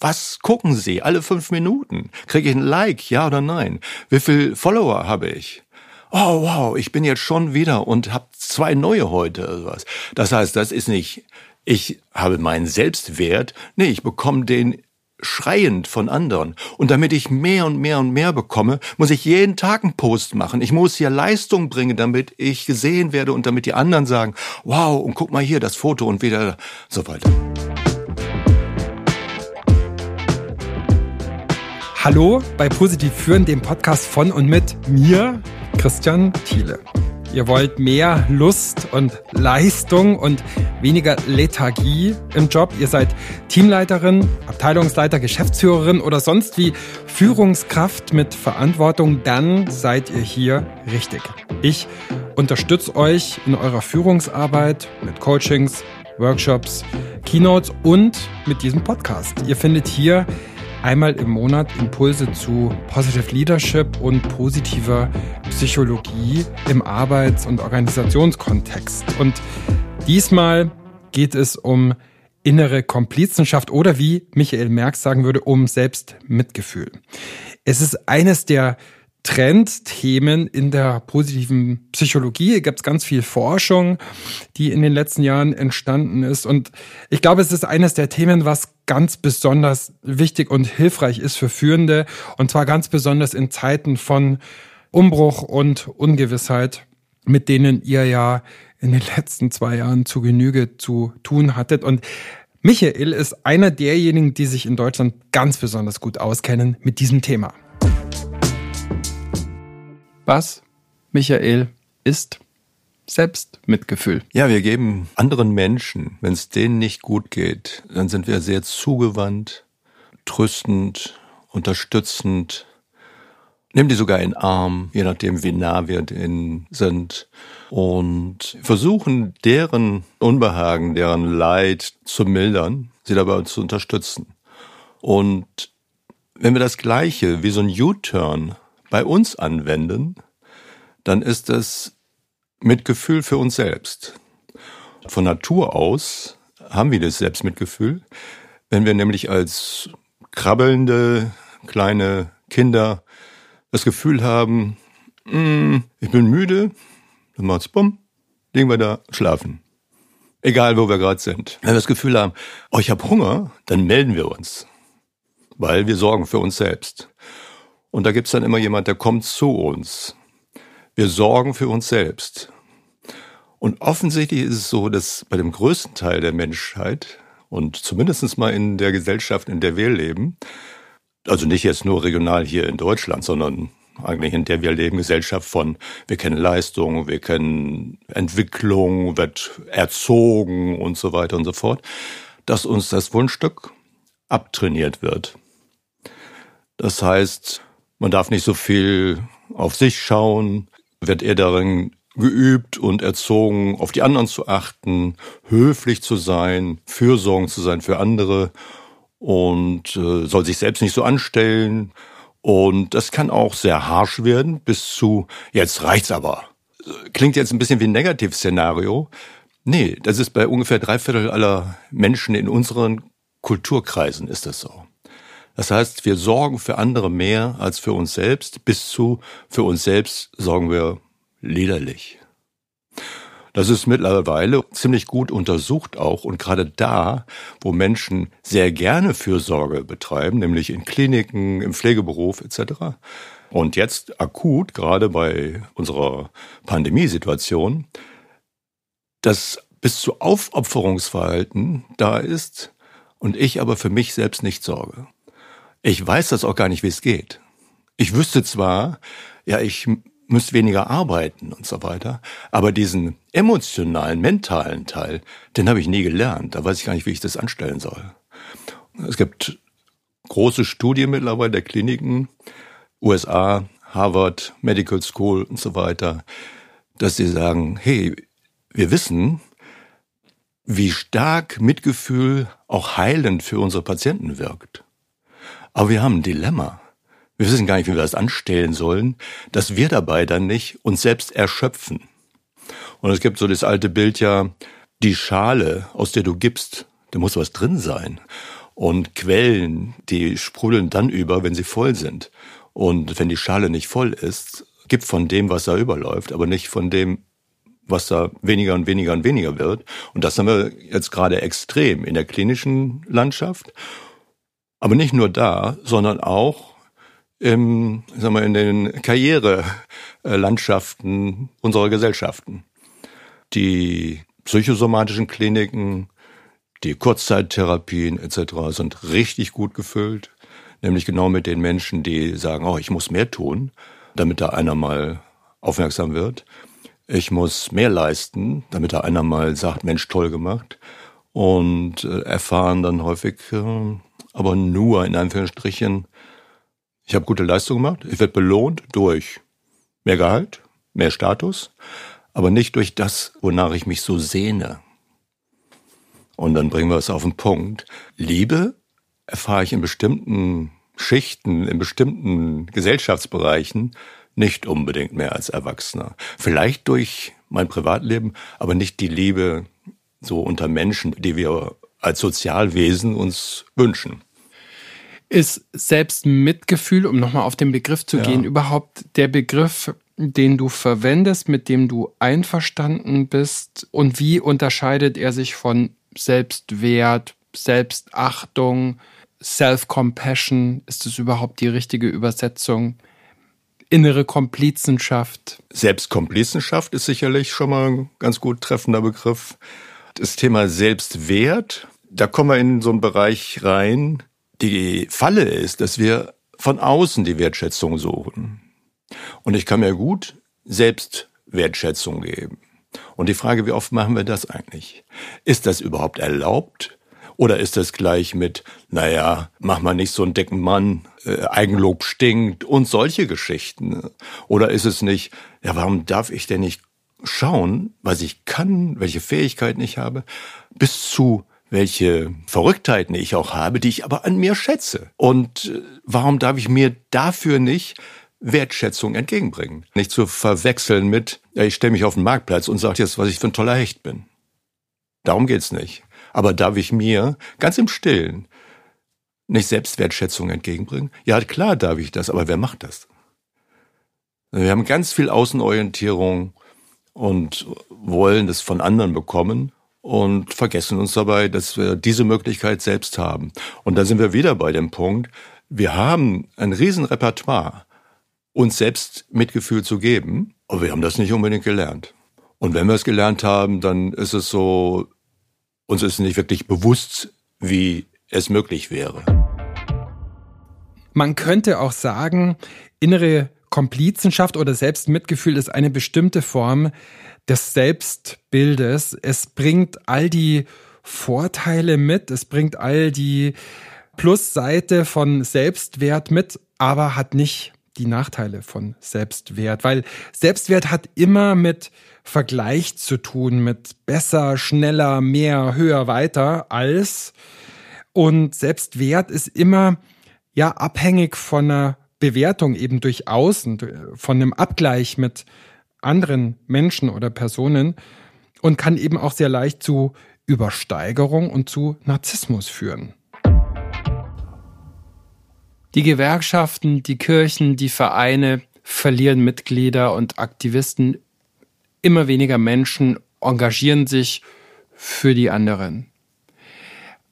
Was gucken Sie alle fünf Minuten? Kriege ich ein Like, ja oder nein? Wie viel Follower habe ich? Oh wow, ich bin jetzt schon wieder und habe zwei neue heute oder was. Das heißt, das ist nicht, ich habe meinen Selbstwert, nee, ich bekomme den schreiend von anderen. Und damit ich mehr und mehr und mehr bekomme, muss ich jeden Tag einen Post machen. Ich muss hier Leistung bringen, damit ich gesehen werde und damit die anderen sagen, wow, und guck mal hier das Foto und wieder so weiter. Hallo bei Positiv Führen, dem Podcast von und mit mir, Christian Thiele. Ihr wollt mehr Lust und Leistung und weniger Lethargie im Job. Ihr seid Teamleiterin, Abteilungsleiter, Geschäftsführerin oder sonst wie Führungskraft mit Verantwortung. Dann seid ihr hier richtig. Ich unterstütze euch in eurer Führungsarbeit mit Coachings, Workshops, Keynotes und mit diesem Podcast. Ihr findet hier einmal im Monat Impulse zu Positive Leadership und positiver Psychologie im Arbeits- und Organisationskontext. Und diesmal geht es um innere Komplizenschaft oder wie Michael Merks sagen würde, um Selbstmitgefühl. Es ist eines der Trendthemen in der positiven Psychologie. Hier gibt es ganz viel Forschung, die in den letzten Jahren entstanden ist. Und ich glaube, es ist eines der Themen, was ganz besonders wichtig und hilfreich ist für Führende. Und zwar ganz besonders in Zeiten von Umbruch und Ungewissheit, mit denen ihr ja in den letzten zwei Jahren zu Genüge zu tun hattet. Und Michael ist einer derjenigen, die sich in Deutschland ganz besonders gut auskennen mit diesem Thema. Was, Michael, ist Selbstmitgefühl? Ja, wir geben anderen Menschen, wenn es denen nicht gut geht, dann sind wir sehr zugewandt, tröstend, unterstützend, nehmen die sogar in Arm, je nachdem, wie nah wir denen sind und versuchen, deren Unbehagen, deren Leid zu mildern, sie dabei zu unterstützen. Und wenn wir das Gleiche wie so ein U-Turn bei uns anwenden, dann ist es Mitgefühl für uns selbst. Von Natur aus haben wir das Selbstmitgefühl, wenn wir nämlich als krabbelnde kleine Kinder das Gefühl haben, mm, ich bin müde, dann macht's bumm, legen wir da schlafen. Egal, wo wir gerade sind. Wenn wir das Gefühl haben, oh, ich habe Hunger, dann melden wir uns, weil wir sorgen für uns selbst. Und da gibt's dann immer jemand, der kommt zu uns. Wir sorgen für uns selbst. Und offensichtlich ist es so, dass bei dem größten Teil der Menschheit und zumindestens mal in der Gesellschaft, in der wir leben, also nicht jetzt nur regional hier in Deutschland, sondern eigentlich in der wir leben, Gesellschaft von, wir kennen Leistung, wir kennen Entwicklung, wird erzogen und so weiter und so fort, dass uns das Wunschstück abtrainiert wird. Das heißt, man darf nicht so viel auf sich schauen, wird eher darin geübt und erzogen, auf die anderen zu achten, höflich zu sein, fürsorgend zu sein für andere und äh, soll sich selbst nicht so anstellen. Und das kann auch sehr harsch werden, bis zu, jetzt reicht's aber. Klingt jetzt ein bisschen wie ein Negativszenario. Nee, das ist bei ungefähr drei Viertel aller Menschen in unseren Kulturkreisen ist das so. Das heißt, wir sorgen für andere mehr als für uns selbst, bis zu für uns selbst sorgen wir liederlich. Das ist mittlerweile ziemlich gut untersucht auch und gerade da, wo Menschen sehr gerne Fürsorge betreiben, nämlich in Kliniken, im Pflegeberuf etc. Und jetzt akut, gerade bei unserer Pandemiesituation, das bis zu Aufopferungsverhalten da ist und ich aber für mich selbst nicht sorge. Ich weiß das auch gar nicht, wie es geht. Ich wüsste zwar, ja, ich müsste weniger arbeiten und so weiter, aber diesen emotionalen, mentalen Teil, den habe ich nie gelernt. Da weiß ich gar nicht, wie ich das anstellen soll. Es gibt große Studien mittlerweile der Kliniken, USA, Harvard, Medical School und so weiter, dass sie sagen, hey, wir wissen, wie stark Mitgefühl auch heilend für unsere Patienten wirkt. Aber wir haben ein Dilemma. Wir wissen gar nicht, wie wir das anstellen sollen, dass wir dabei dann nicht uns selbst erschöpfen. Und es gibt so das alte Bild ja, die Schale, aus der du gibst, da muss was drin sein. Und Quellen, die sprudeln dann über, wenn sie voll sind. Und wenn die Schale nicht voll ist, gibt von dem, was da überläuft, aber nicht von dem, was da weniger und weniger und weniger wird. Und das haben wir jetzt gerade extrem in der klinischen Landschaft. Aber nicht nur da, sondern auch im, sagen wir, in den Karrierelandschaften unserer Gesellschaften. Die psychosomatischen Kliniken, die Kurzzeittherapien etc. sind richtig gut gefüllt, nämlich genau mit den Menschen, die sagen, oh, ich muss mehr tun, damit da einer mal aufmerksam wird. Ich muss mehr leisten, damit da einer mal sagt, Mensch, toll gemacht. Und äh, erfahren dann häufig, äh, aber nur in Anführungsstrichen, ich habe gute Leistung gemacht, ich werde belohnt durch mehr Gehalt, mehr Status, aber nicht durch das, wonach ich mich so sehne. Und dann bringen wir es auf den Punkt. Liebe erfahre ich in bestimmten Schichten, in bestimmten Gesellschaftsbereichen nicht unbedingt mehr als Erwachsener. Vielleicht durch mein Privatleben, aber nicht die Liebe so unter Menschen, die wir als Sozialwesen uns wünschen. Ist Selbstmitgefühl, um nochmal auf den Begriff zu ja. gehen, überhaupt der Begriff, den du verwendest, mit dem du einverstanden bist? Und wie unterscheidet er sich von Selbstwert, Selbstachtung, Self-Compassion? Ist das überhaupt die richtige Übersetzung? Innere Komplizenschaft. Selbstkomplizenschaft ist sicherlich schon mal ein ganz gut treffender Begriff. Das Thema Selbstwert, da kommen wir in so einen Bereich rein. Die Falle ist, dass wir von außen die Wertschätzung suchen. Und ich kann mir gut Selbstwertschätzung geben. Und die Frage, wie oft machen wir das eigentlich? Ist das überhaupt erlaubt? Oder ist das gleich mit, naja, mach mal nicht so einen dicken Mann, äh, Eigenlob stinkt und solche Geschichten? Oder ist es nicht, ja, warum darf ich denn nicht schauen, was ich kann, welche Fähigkeiten ich habe, bis zu welche Verrücktheiten ich auch habe, die ich aber an mir schätze. Und äh, warum darf ich mir dafür nicht Wertschätzung entgegenbringen. Nicht zu verwechseln mit, ich stelle mich auf den Marktplatz und sage jetzt, was ich für ein toller Hecht bin. Darum geht's nicht. Aber darf ich mir ganz im Stillen nicht Selbstwertschätzung entgegenbringen? Ja, klar darf ich das, aber wer macht das? Wir haben ganz viel Außenorientierung und wollen das von anderen bekommen und vergessen uns dabei, dass wir diese Möglichkeit selbst haben. Und da sind wir wieder bei dem Punkt, wir haben ein Riesenrepertoire uns selbst Mitgefühl zu geben. Aber wir haben das nicht unbedingt gelernt. Und wenn wir es gelernt haben, dann ist es so, uns ist nicht wirklich bewusst, wie es möglich wäre. Man könnte auch sagen, innere Komplizenschaft oder Selbstmitgefühl ist eine bestimmte Form des Selbstbildes. Es bringt all die Vorteile mit, es bringt all die Plusseite von Selbstwert mit, aber hat nicht die Nachteile von Selbstwert, weil Selbstwert hat immer mit Vergleich zu tun, mit besser, schneller, mehr, höher, weiter als. Und Selbstwert ist immer ja abhängig von einer Bewertung eben durch außen, von einem Abgleich mit anderen Menschen oder Personen und kann eben auch sehr leicht zu Übersteigerung und zu Narzissmus führen. Die Gewerkschaften, die Kirchen, die Vereine verlieren Mitglieder und Aktivisten. Immer weniger Menschen engagieren sich für die anderen.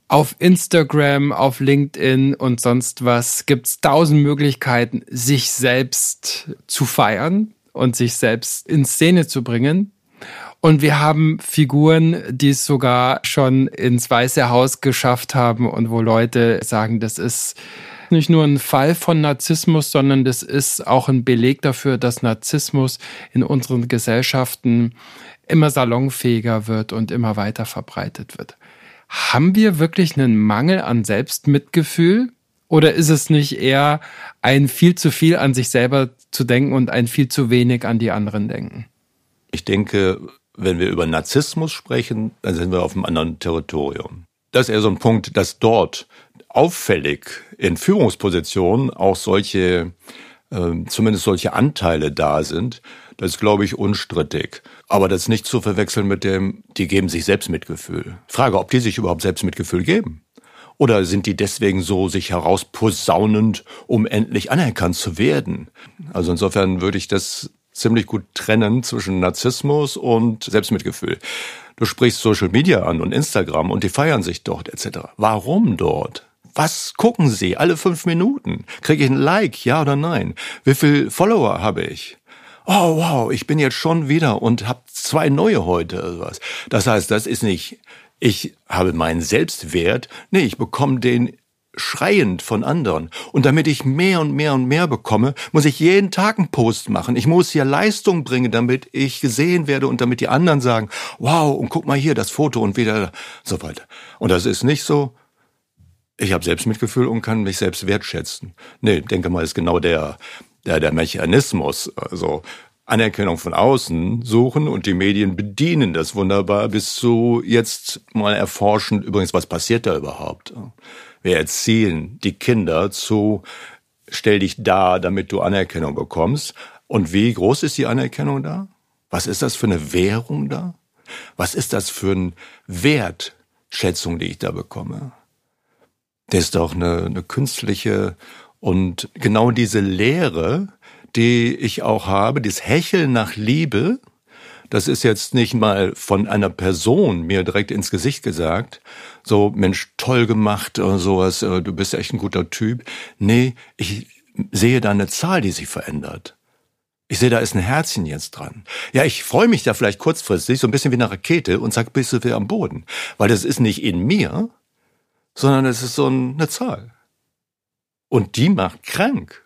Auf Instagram, auf LinkedIn und sonst was gibt's tausend Möglichkeiten, sich selbst zu feiern und sich selbst in Szene zu bringen. Und wir haben Figuren, die es sogar schon ins Weiße Haus geschafft haben und wo Leute sagen, das ist nicht nur ein Fall von Narzissmus, sondern das ist auch ein Beleg dafür, dass Narzissmus in unseren Gesellschaften immer salonfähiger wird und immer weiter verbreitet wird. Haben wir wirklich einen Mangel an Selbstmitgefühl? Oder ist es nicht eher ein viel zu viel an sich selber zu denken und ein viel zu wenig an die anderen denken? Ich denke, wenn wir über Narzissmus sprechen, dann sind wir auf einem anderen Territorium. Das ist eher so ein Punkt, dass dort auffällig in Führungspositionen auch solche, äh, zumindest solche Anteile da sind. Das ist, glaube ich, unstrittig. Aber das nicht zu verwechseln mit dem, die geben sich Selbstmitgefühl. Frage, ob die sich überhaupt Selbstmitgefühl geben. Oder sind die deswegen so sich herausposaunend, um endlich anerkannt zu werden? Also insofern würde ich das ziemlich gut trennen zwischen Narzissmus und Selbstmitgefühl. Du sprichst Social Media an und Instagram und die feiern sich dort etc. Warum dort? Was gucken Sie alle fünf Minuten? Kriege ich ein Like, ja oder nein? Wie viel Follower habe ich? Oh wow, ich bin jetzt schon wieder und habe zwei neue heute oder was. Das heißt, das ist nicht, ich habe meinen Selbstwert, nee, ich bekomme den schreiend von anderen. Und damit ich mehr und mehr und mehr bekomme, muss ich jeden Tag einen Post machen. Ich muss hier Leistung bringen, damit ich gesehen werde und damit die anderen sagen, wow, und guck mal hier das Foto und wieder so weiter. Und das ist nicht so, ich habe Selbstmitgefühl und kann mich selbst wertschätzen. Nee, denke mal, ist genau der, der, der Mechanismus. Also Anerkennung von außen suchen und die Medien bedienen das wunderbar bis zu jetzt mal erforschen, übrigens, was passiert da überhaupt? Wir erziehen die Kinder zu, stell dich da, damit du Anerkennung bekommst. Und wie groß ist die Anerkennung da? Was ist das für eine Währung da? Was ist das für eine Wertschätzung, die ich da bekomme? Das ist doch eine, eine künstliche und genau diese Lehre, die ich auch habe, dieses Hecheln nach Liebe, das ist jetzt nicht mal von einer Person mir direkt ins Gesicht gesagt, so Mensch, toll gemacht oder sowas, äh, du bist echt ein guter Typ. Nee, ich sehe da eine Zahl, die sich verändert. Ich sehe, da ist ein Herzchen jetzt dran. Ja, ich freue mich da vielleicht kurzfristig, so ein bisschen wie eine Rakete und sag, bist du wieder am Boden. Weil das ist nicht in mir, sondern es ist so eine Zahl. Und die macht krank.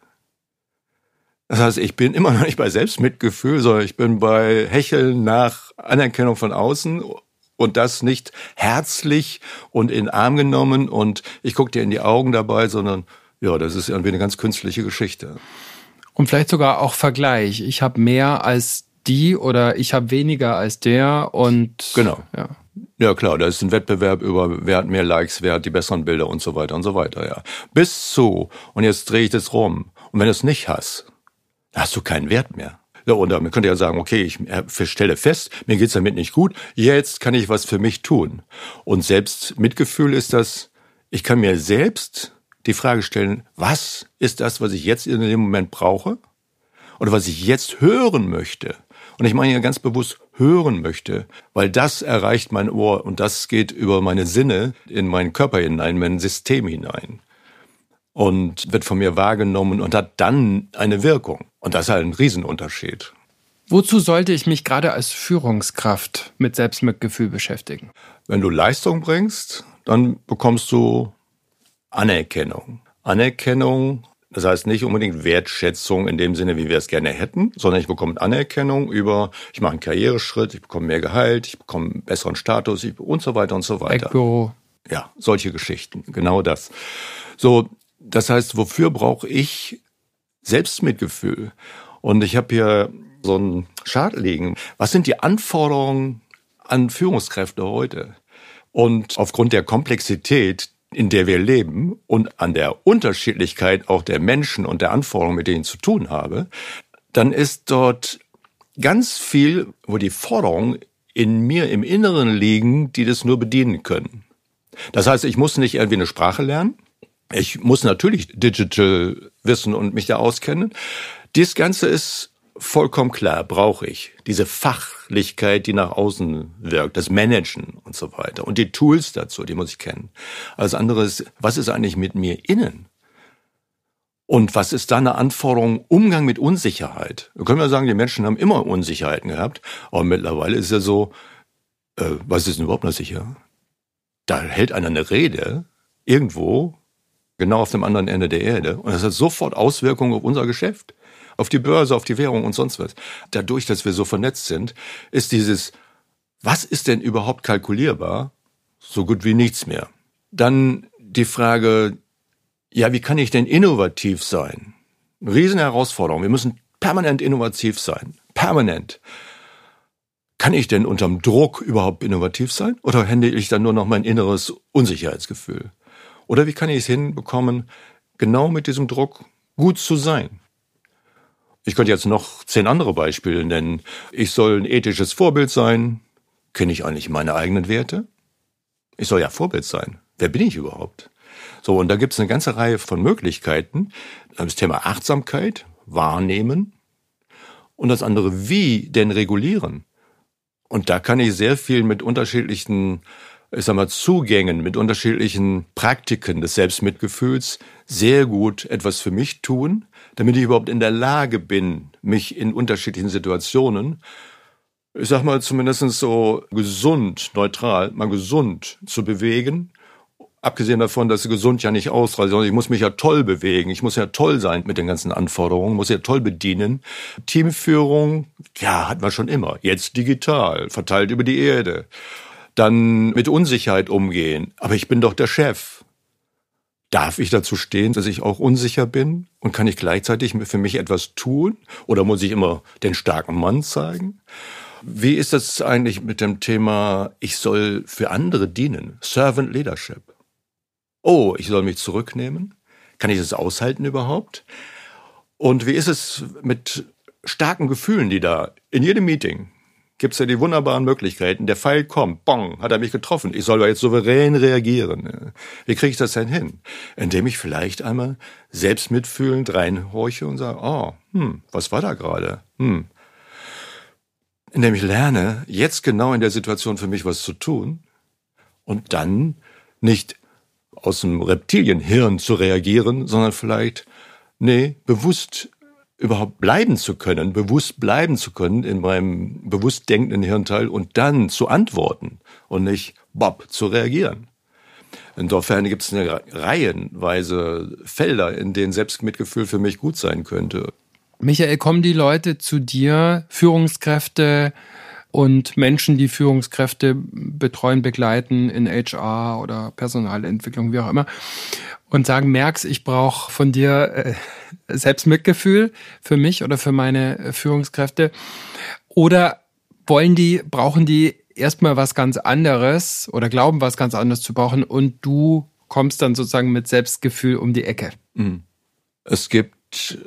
Das heißt, ich bin immer noch nicht bei Selbstmitgefühl, sondern ich bin bei Hecheln nach Anerkennung von außen und das nicht herzlich und in Arm genommen und ich gucke dir in die Augen dabei, sondern ja, das ist irgendwie eine ganz künstliche Geschichte. Und vielleicht sogar auch Vergleich. Ich habe mehr als die oder ich habe weniger als der und genau. Ja. Ja, klar, da ist ein Wettbewerb über wer hat mehr Likes, wer hat die besseren Bilder und so weiter und so weiter, ja. Bis zu, und jetzt drehe ich das rum. Und wenn du es nicht hast, hast du keinen Wert mehr. Ja, und man könnte ja sagen, okay, ich stelle fest, mir geht's damit nicht gut, jetzt kann ich was für mich tun. Und selbst Mitgefühl ist das, ich kann mir selbst die Frage stellen, was ist das, was ich jetzt in dem Moment brauche? Oder was ich jetzt hören möchte? Und ich meine hier ganz bewusst hören möchte, weil das erreicht mein Ohr und das geht über meine Sinne in meinen Körper hinein, mein System hinein und wird von mir wahrgenommen und hat dann eine Wirkung. Und das ist halt ein Riesenunterschied. Wozu sollte ich mich gerade als Führungskraft mit Selbstmitgefühl beschäftigen? Wenn du Leistung bringst, dann bekommst du Anerkennung. Anerkennung, das heißt nicht unbedingt Wertschätzung in dem Sinne, wie wir es gerne hätten, sondern ich bekomme Anerkennung über, ich mache einen Karriereschritt, ich bekomme mehr Gehalt, ich bekomme einen besseren Status ich, und so weiter und so weiter. Eckbüro. Ja, solche Geschichten, genau das. So, das heißt, wofür brauche ich Selbstmitgefühl? Und ich habe hier so einen Chart liegen. Was sind die Anforderungen an Führungskräfte heute? Und aufgrund der Komplexität, in der wir leben und an der Unterschiedlichkeit auch der Menschen und der Anforderungen, mit denen ich zu tun habe, dann ist dort ganz viel, wo die Forderungen in mir im Inneren liegen, die das nur bedienen können. Das heißt, ich muss nicht irgendwie eine Sprache lernen. Ich muss natürlich digital wissen und mich da auskennen. Dies Ganze ist vollkommen klar, brauche ich. Diese Fachlichkeit, die nach außen wirkt, das Managen und so weiter. Und die Tools dazu, die muss ich kennen. Als anderes, was ist eigentlich mit mir innen? Und was ist da eine Anforderung? Umgang mit Unsicherheit. Da können wir sagen, die Menschen haben immer Unsicherheiten gehabt. Aber mittlerweile ist ja so, äh, was ist denn überhaupt noch sicher? Da hält einer eine Rede irgendwo genau auf dem anderen Ende der Erde. Und das hat sofort Auswirkungen auf unser Geschäft, auf die Börse, auf die Währung und sonst was. Dadurch, dass wir so vernetzt sind, ist dieses, was ist denn überhaupt kalkulierbar, so gut wie nichts mehr. Dann die Frage, ja, wie kann ich denn innovativ sein? Riesenherausforderung. Wir müssen permanent innovativ sein. Permanent. Kann ich denn unterm Druck überhaupt innovativ sein? Oder handle ich dann nur noch mein inneres Unsicherheitsgefühl? Oder wie kann ich es hinbekommen, genau mit diesem Druck gut zu sein? Ich könnte jetzt noch zehn andere Beispiele nennen. Ich soll ein ethisches Vorbild sein. Kenne ich eigentlich meine eigenen Werte? Ich soll ja Vorbild sein. Wer bin ich überhaupt? So, und da gibt es eine ganze Reihe von Möglichkeiten. Das Thema Achtsamkeit, wahrnehmen und das andere, wie denn regulieren. Und da kann ich sehr viel mit unterschiedlichen, ich sag mal, Zugängen, mit unterschiedlichen Praktiken des Selbstmitgefühls sehr gut etwas für mich tun, damit ich überhaupt in der Lage bin, mich in unterschiedlichen Situationen, ich sag mal, zumindest so gesund, neutral, mal gesund zu bewegen Abgesehen davon, dass gesund ja nicht ausreicht, sondern ich muss mich ja toll bewegen, ich muss ja toll sein mit den ganzen Anforderungen, muss ja toll bedienen. Teamführung, ja, hat man schon immer. Jetzt digital, verteilt über die Erde. Dann mit Unsicherheit umgehen. Aber ich bin doch der Chef. Darf ich dazu stehen, dass ich auch unsicher bin? Und kann ich gleichzeitig für mich etwas tun? Oder muss ich immer den starken Mann zeigen? Wie ist das eigentlich mit dem Thema, ich soll für andere dienen? Servant Leadership oh, ich soll mich zurücknehmen? Kann ich das aushalten überhaupt? Und wie ist es mit starken Gefühlen, die da in jedem Meeting gibt es ja die wunderbaren Möglichkeiten. Der Pfeil kommt, bong, hat er mich getroffen. Ich soll da jetzt souverän reagieren. Wie kriege ich das denn hin? Indem ich vielleicht einmal selbst mitfühlend reinhorche und sage, oh, hm, was war da gerade? Hm. Indem ich lerne, jetzt genau in der Situation für mich was zu tun und dann nicht aus dem Reptilienhirn zu reagieren, sondern vielleicht, nee, bewusst überhaupt bleiben zu können, bewusst bleiben zu können in meinem bewusst denkenden Hirnteil und dann zu antworten und nicht bob zu reagieren. Insofern gibt es eine reihenweise Felder, in denen Selbstmitgefühl für mich gut sein könnte. Michael, kommen die Leute zu dir, Führungskräfte, und Menschen, die Führungskräfte betreuen, begleiten in HR oder Personalentwicklung, wie auch immer, und sagen, merkst, ich brauche von dir äh, Selbstmitgefühl für mich oder für meine Führungskräfte. Oder wollen die, brauchen die erstmal was ganz anderes oder glauben was ganz anderes zu brauchen und du kommst dann sozusagen mit Selbstgefühl um die Ecke? Mhm. Es gibt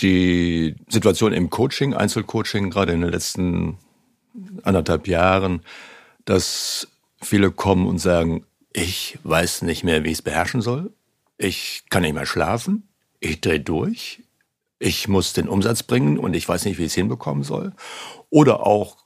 die Situation im Coaching, Einzelcoaching, gerade in den letzten anderthalb Jahren, dass viele kommen und sagen, ich weiß nicht mehr, wie ich es beherrschen soll. Ich kann nicht mehr schlafen. Ich drehe durch. Ich muss den Umsatz bringen und ich weiß nicht, wie ich es hinbekommen soll. Oder auch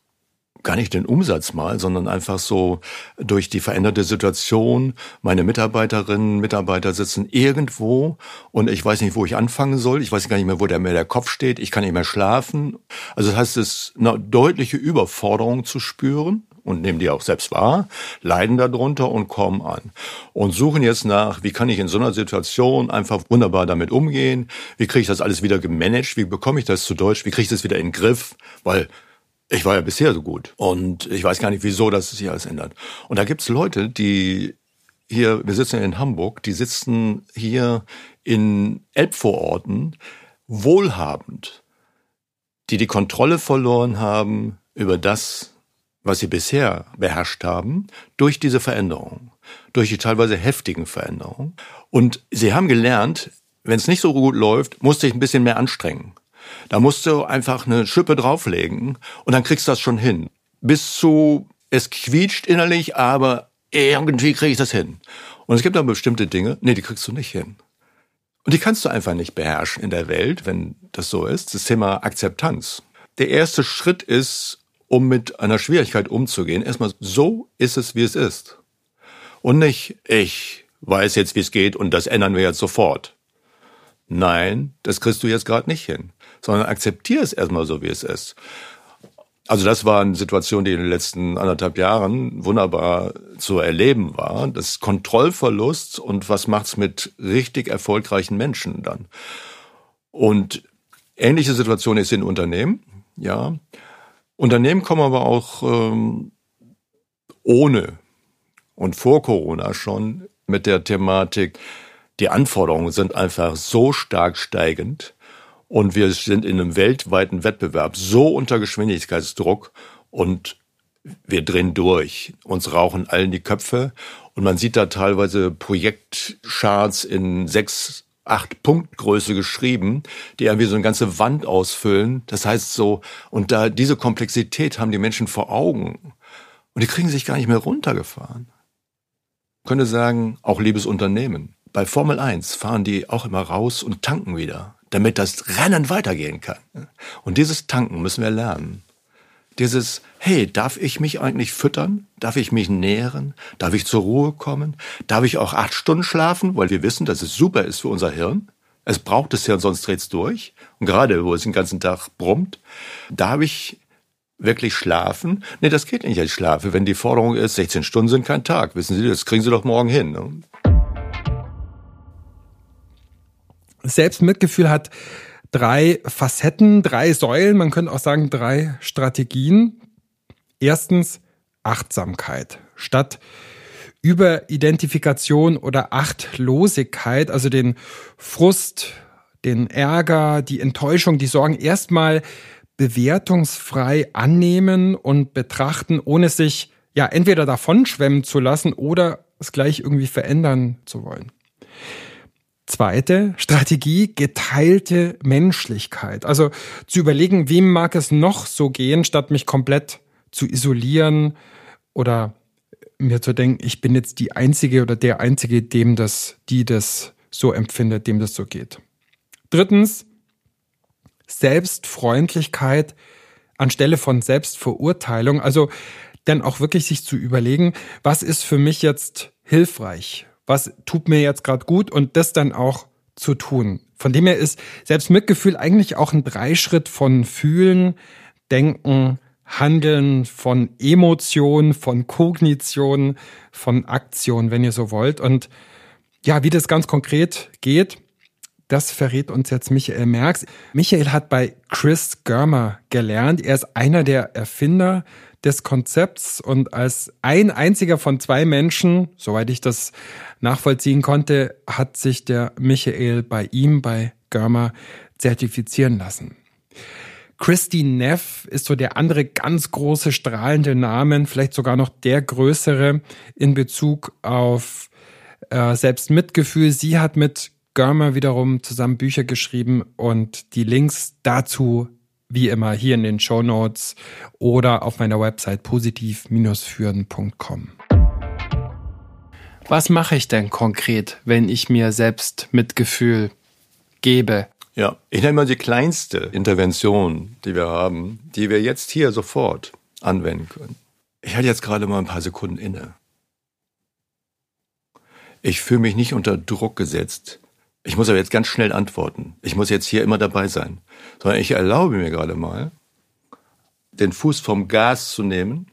gar nicht den Umsatz mal, sondern einfach so durch die veränderte Situation. Meine Mitarbeiterinnen, Mitarbeiter sitzen irgendwo und ich weiß nicht, wo ich anfangen soll. Ich weiß gar nicht mehr, wo der, mehr der Kopf steht. Ich kann nicht mehr schlafen. Also das heißt, es ist eine deutliche Überforderung zu spüren und nehmen die auch selbst wahr, leiden darunter und kommen an und suchen jetzt nach, wie kann ich in so einer Situation einfach wunderbar damit umgehen, wie kriege ich das alles wieder gemanagt, wie bekomme ich das zu Deutsch, wie kriege ich das wieder in den Griff, weil ich war ja bisher so gut und ich weiß gar nicht, wieso das sich alles ändert. Und da gibt's Leute, die hier, wir sitzen in Hamburg, die sitzen hier in Elbvororten wohlhabend, die die Kontrolle verloren haben über das, was sie bisher beherrscht haben, durch diese Veränderung, durch die teilweise heftigen Veränderungen. Und sie haben gelernt, wenn es nicht so gut läuft, musste ich ein bisschen mehr anstrengen. Da musst du einfach eine Schippe drauflegen und dann kriegst du das schon hin. Bis zu, es quietscht innerlich, aber irgendwie kriege ich das hin. Und es gibt dann bestimmte Dinge, nee, die kriegst du nicht hin. Und die kannst du einfach nicht beherrschen in der Welt, wenn das so ist. Das Thema Akzeptanz. Der erste Schritt ist, um mit einer Schwierigkeit umzugehen, erstmal so ist es, wie es ist. Und nicht, ich weiß jetzt, wie es geht und das ändern wir jetzt sofort. Nein, das kriegst du jetzt gerade nicht hin sondern akzeptiere es erstmal so, wie es ist. Also das war eine Situation, die in den letzten anderthalb Jahren wunderbar zu erleben war. Das Kontrollverlust und was macht's mit richtig erfolgreichen Menschen dann? Und ähnliche Situation ist in Unternehmen, ja. Unternehmen kommen aber auch ähm, ohne und vor Corona schon mit der Thematik, die Anforderungen sind einfach so stark steigend, und wir sind in einem weltweiten Wettbewerb so unter Geschwindigkeitsdruck und wir drehen durch. Uns rauchen allen die Köpfe und man sieht da teilweise Projektcharts in sechs, acht Punktgröße geschrieben, die irgendwie so eine ganze Wand ausfüllen. Das heißt so, und da diese Komplexität haben die Menschen vor Augen. Und die kriegen sich gar nicht mehr runtergefahren. Ich könnte sagen, auch liebes Unternehmen. bei Formel 1 fahren die auch immer raus und tanken wieder, damit das Rennen weitergehen kann. Und dieses Tanken müssen wir lernen. Dieses, hey, darf ich mich eigentlich füttern? Darf ich mich nähren? Darf ich zur Ruhe kommen? Darf ich auch acht Stunden schlafen? Weil wir wissen, dass es super ist für unser Hirn. Es braucht es Hirn, sonst dreht's durch. Und gerade, wo es den ganzen Tag brummt, darf ich wirklich schlafen? Nee, das geht nicht, ich schlafe. Wenn die Forderung ist, 16 Stunden sind kein Tag, wissen Sie, das kriegen Sie doch morgen hin. Selbstmitgefühl hat drei Facetten, drei Säulen, man könnte auch sagen drei Strategien. Erstens Achtsamkeit. Statt Überidentifikation oder Achtlosigkeit, also den Frust, den Ärger, die Enttäuschung, die Sorgen erstmal bewertungsfrei annehmen und betrachten, ohne sich ja entweder davon schwemmen zu lassen oder es gleich irgendwie verändern zu wollen. Zweite Strategie, geteilte Menschlichkeit. Also zu überlegen, wem mag es noch so gehen, statt mich komplett zu isolieren oder mir zu denken, ich bin jetzt die Einzige oder der Einzige, dem das, die das so empfindet, dem das so geht. Drittens, Selbstfreundlichkeit anstelle von Selbstverurteilung. Also dann auch wirklich sich zu überlegen, was ist für mich jetzt hilfreich? Was tut mir jetzt gerade gut und das dann auch zu tun. Von dem her ist Selbstmitgefühl eigentlich auch ein Dreischritt von Fühlen, Denken, Handeln, von Emotion, von Kognition, von Aktion, wenn ihr so wollt. Und ja, wie das ganz konkret geht, das verrät uns jetzt Michael Merks. Michael hat bei Chris Germer gelernt. Er ist einer der Erfinder des Konzepts und als ein einziger von zwei Menschen, soweit ich das nachvollziehen konnte, hat sich der Michael bei ihm, bei Görmer, zertifizieren lassen. Christy Neff ist so der andere ganz große strahlende Name, vielleicht sogar noch der größere in Bezug auf äh, Selbstmitgefühl. Sie hat mit Görmer wiederum zusammen Bücher geschrieben und die Links dazu wie immer hier in den Show Notes oder auf meiner Website positiv-führen.com. Was mache ich denn konkret, wenn ich mir selbst Mitgefühl gebe? Ja, ich nenne mal die kleinste Intervention, die wir haben, die wir jetzt hier sofort anwenden können. Ich halte jetzt gerade mal ein paar Sekunden inne. Ich fühle mich nicht unter Druck gesetzt, ich muss aber jetzt ganz schnell antworten. Ich muss jetzt hier immer dabei sein. Sondern ich erlaube mir gerade mal, den Fuß vom Gas zu nehmen.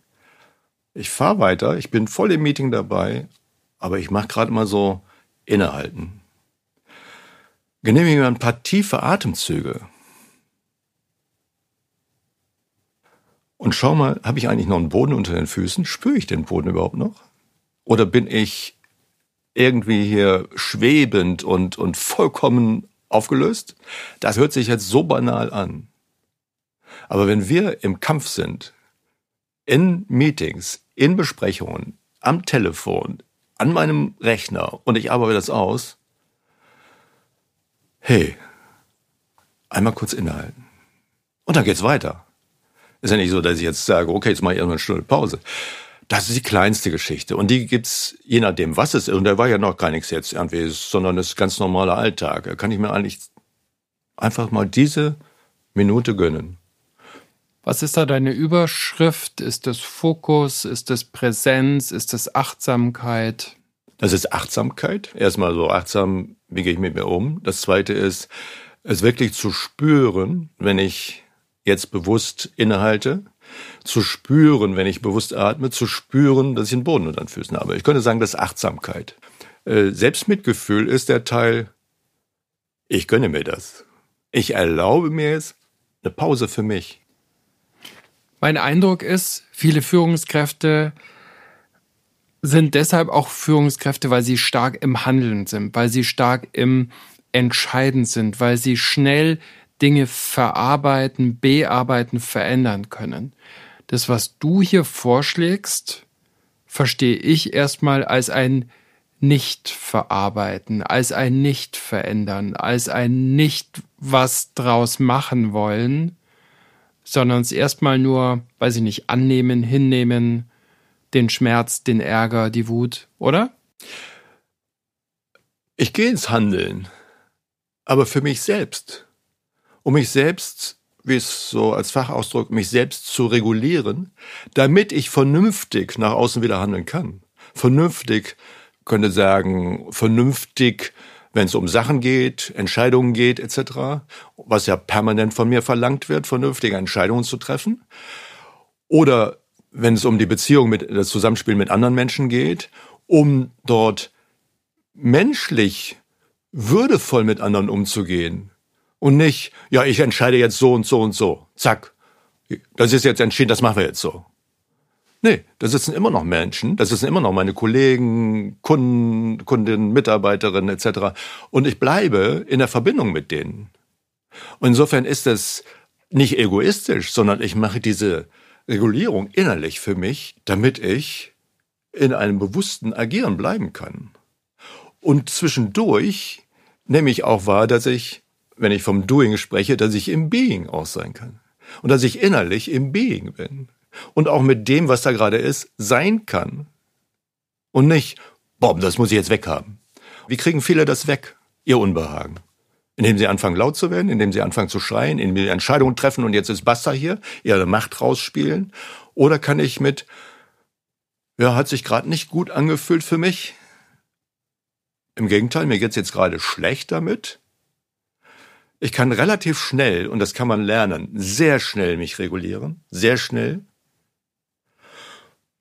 Ich fahre weiter, ich bin voll im Meeting dabei, aber ich mache gerade mal so innehalten. Genehmige mir ein paar tiefe Atemzüge. Und schau mal, habe ich eigentlich noch einen Boden unter den Füßen? Spüre ich den Boden überhaupt noch? Oder bin ich irgendwie hier schwebend und, und vollkommen aufgelöst. Das hört sich jetzt so banal an. Aber wenn wir im Kampf sind, in Meetings, in Besprechungen, am Telefon, an meinem Rechner und ich arbeite das aus, hey, einmal kurz innehalten. Und dann geht's weiter. Ist ja nicht so, dass ich jetzt sage, okay, jetzt mache ich erstmal eine Stunde Pause. Das ist die kleinste Geschichte. Und die gibt's je nachdem, was es ist. Und da war ja noch gar nichts jetzt irgendwie, sondern das ist ganz normaler Alltag. Da kann ich mir eigentlich einfach mal diese Minute gönnen. Was ist da deine Überschrift? Ist das Fokus? Ist das Präsenz? Ist das Achtsamkeit? Das ist Achtsamkeit. Erstmal so achtsam, wie gehe ich mit mir um. Das zweite ist, es wirklich zu spüren, wenn ich jetzt bewusst innehalte zu spüren, wenn ich bewusst atme, zu spüren, dass ich den Boden unter den Füßen habe. Ich könnte sagen, das ist Achtsamkeit. Äh, Selbstmitgefühl ist der Teil, ich gönne mir das. Ich erlaube mir jetzt eine Pause für mich. Mein Eindruck ist, viele Führungskräfte sind deshalb auch Führungskräfte, weil sie stark im Handeln sind, weil sie stark im Entscheiden sind, weil sie schnell Dinge verarbeiten, bearbeiten, verändern können. Das, was du hier vorschlägst, verstehe ich erstmal als ein Nicht-Verarbeiten, als ein Nicht-Verändern, als ein Nicht was draus machen wollen, sondern es erstmal nur, weiß ich nicht, annehmen, hinnehmen, den Schmerz, den Ärger, die Wut, oder? Ich gehe ins Handeln, aber für mich selbst. Um mich selbst, wie es so als Fachausdruck, mich selbst zu regulieren, damit ich vernünftig nach außen wieder handeln kann. Vernünftig, könnte sagen, vernünftig, wenn es um Sachen geht, Entscheidungen geht, etc., was ja permanent von mir verlangt wird, vernünftige Entscheidungen zu treffen. Oder wenn es um die Beziehung mit, das Zusammenspiel mit anderen Menschen geht, um dort menschlich würdevoll mit anderen umzugehen und nicht, ja, ich entscheide jetzt so und so und so. Zack. Das ist jetzt entschieden, das machen wir jetzt so. Nee, da sitzen immer noch Menschen, das sitzen immer noch meine Kollegen, Kunden, Kundinnen, Mitarbeiterinnen etc. Und ich bleibe in der Verbindung mit denen. Und insofern ist es nicht egoistisch, sondern ich mache diese Regulierung innerlich für mich, damit ich in einem bewussten Agieren bleiben kann. Und zwischendurch nehme ich auch wahr, dass ich, wenn ich vom Doing spreche, dass ich im Being auch sein kann. Und dass ich innerlich im Being bin. Und auch mit dem, was da gerade ist, sein kann. Und nicht, boah, das muss ich jetzt weghaben. Wie kriegen viele das weg? Ihr Unbehagen. Indem sie anfangen laut zu werden, indem sie anfangen zu schreien, indem sie Entscheidungen treffen und jetzt ist Basta hier, ihre Macht rausspielen. Oder kann ich mit, ja, hat sich gerade nicht gut angefühlt für mich, im Gegenteil, mir geht's jetzt gerade schlecht damit. Ich kann relativ schnell, und das kann man lernen, sehr schnell mich regulieren, sehr schnell.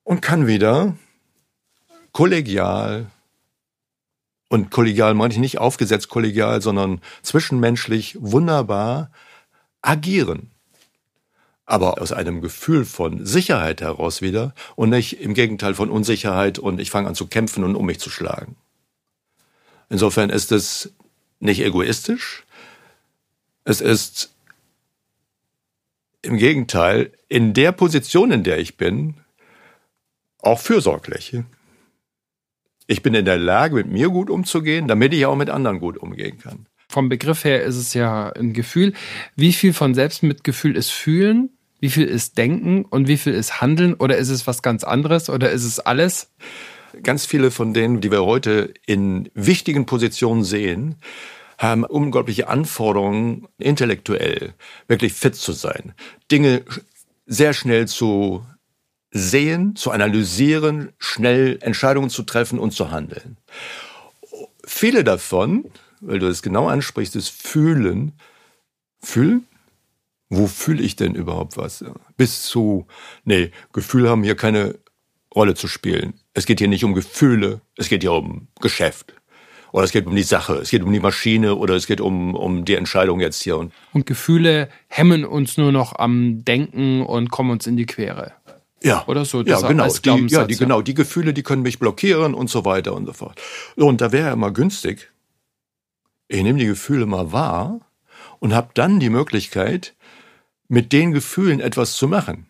Und kann wieder kollegial, und kollegial meine ich nicht aufgesetzt kollegial, sondern zwischenmenschlich wunderbar agieren. Aber aus einem Gefühl von Sicherheit heraus wieder und nicht im Gegenteil von Unsicherheit und ich fange an zu kämpfen und um mich zu schlagen. Insofern ist es nicht egoistisch. Es ist im Gegenteil in der Position, in der ich bin, auch fürsorglich. Ich bin in der Lage, mit mir gut umzugehen, damit ich auch mit anderen gut umgehen kann. Vom Begriff her ist es ja ein Gefühl. Wie viel von Selbstmitgefühl ist Fühlen? Wie viel ist Denken und wie viel ist Handeln? Oder ist es was ganz anderes oder ist es alles? Ganz viele von denen, die wir heute in wichtigen Positionen sehen, haben unglaubliche Anforderungen, intellektuell wirklich fit zu sein, Dinge sehr schnell zu sehen, zu analysieren, schnell Entscheidungen zu treffen und zu handeln. Viele davon, weil du es genau ansprichst, ist Fühlen. Fühlen? Wo fühle ich denn überhaupt was? Bis zu, nee, Gefühle haben hier keine Rolle zu spielen. Es geht hier nicht um Gefühle, es geht hier um Geschäft. Oder es geht um die Sache, es geht um die Maschine oder es geht um, um die Entscheidung jetzt hier. Und, und Gefühle hemmen uns nur noch am Denken und kommen uns in die Quere. Ja, oder so. Ja, genau. Die, ja, die, genau. Die Gefühle, die können mich blockieren und so weiter und so fort. Und da wäre ja immer günstig. Ich nehme die Gefühle mal wahr und habe dann die Möglichkeit, mit den Gefühlen etwas zu machen.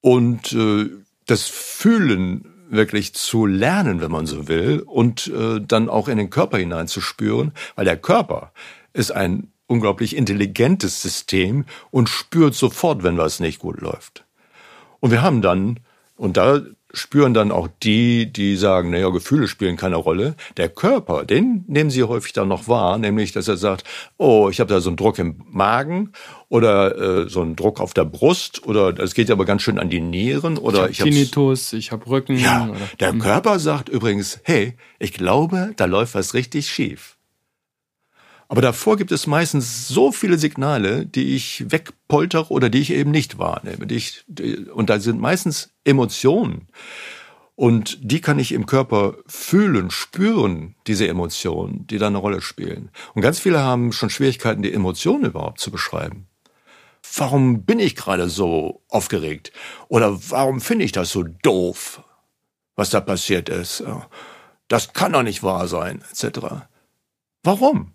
Und äh, das Fühlen wirklich zu lernen, wenn man so will, und äh, dann auch in den Körper hineinzuspüren, weil der Körper ist ein unglaublich intelligentes System und spürt sofort, wenn was nicht gut läuft. Und wir haben dann, und da spüren dann auch die, die sagen, naja, Gefühle spielen keine Rolle. Der Körper, den nehmen sie häufig dann noch wahr, nämlich, dass er sagt, oh, ich habe da so einen Druck im Magen oder äh, so einen Druck auf der Brust oder es geht aber ganz schön an die Nieren oder ich habe Tinnitus, ich habe Rücken. Ja, oder, der hm. Körper sagt übrigens, hey, ich glaube, da läuft was richtig schief. Aber davor gibt es meistens so viele Signale, die ich wegpoltere oder die ich eben nicht wahrnehme. Die ich, die, und da sind meistens Emotionen. Und die kann ich im Körper fühlen, spüren, diese Emotionen, die da eine Rolle spielen. Und ganz viele haben schon Schwierigkeiten, die Emotionen überhaupt zu beschreiben. Warum bin ich gerade so aufgeregt? Oder warum finde ich das so doof, was da passiert ist? Das kann doch nicht wahr sein, etc. Warum?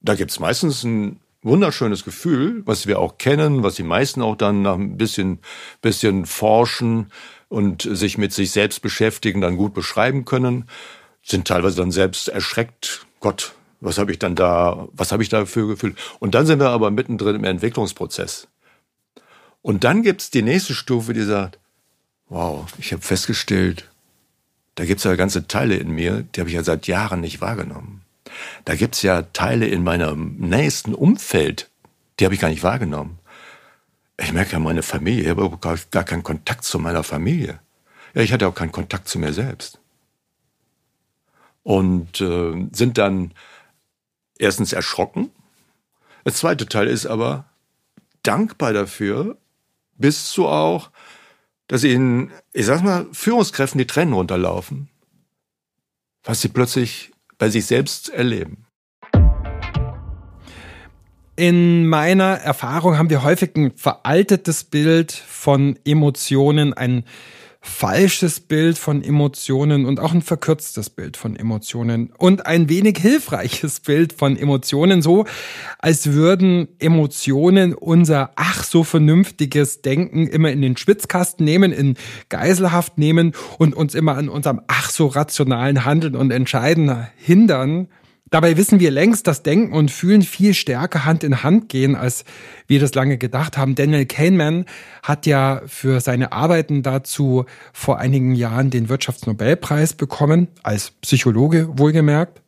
Da gibt's meistens ein wunderschönes Gefühl, was wir auch kennen, was die meisten auch dann nach ein bisschen, bisschen forschen und sich mit sich selbst beschäftigen, dann gut beschreiben können, sind teilweise dann selbst erschreckt. Gott, was habe ich dann da, was habe ich da für Gefühl? Und dann sind wir aber mittendrin im Entwicklungsprozess. Und dann gibt's die nächste Stufe, die sagt, wow, ich habe festgestellt, Da gibt's ja ganze Teile in mir, die habe ich ja seit Jahren nicht wahrgenommen. Da gibt's ja Teile in meinem nächsten Umfeld, die habe ich gar nicht wahrgenommen. Ich merke ja meine Familie, ich habe gar, gar keinen Kontakt zu meiner Familie. Ja, ich hatte auch keinen Kontakt zu mir selbst. Und äh, sind dann erstens erschrocken. Der zweite Teil ist aber dankbar dafür, bis zu auch, dass ihnen, ich sag mal, Führungskräften die Tränen runterlaufen, was sie plötzlich bei sich selbst erleben. In meiner Erfahrung haben wir häufig ein veraltetes Bild von Emotionen, ein falsches Bild von Emotionen und auch ein verkürztes Bild von Emotionen und ein wenig hilfreiches Bild von Emotionen, so als würden Emotionen unser ach so vernünftiges Denken immer in den Schwitzkasten nehmen, in Geiselhaft nehmen und uns immer an unserem ach so rationalen Handeln und Entscheiden hindern. Dabei wissen wir längst, dass Denken und Fühlen viel stärker Hand in Hand gehen, als wir das lange gedacht haben. Daniel Kahneman hat ja für seine Arbeiten dazu vor einigen Jahren den Wirtschaftsnobelpreis bekommen, als Psychologe wohlgemerkt.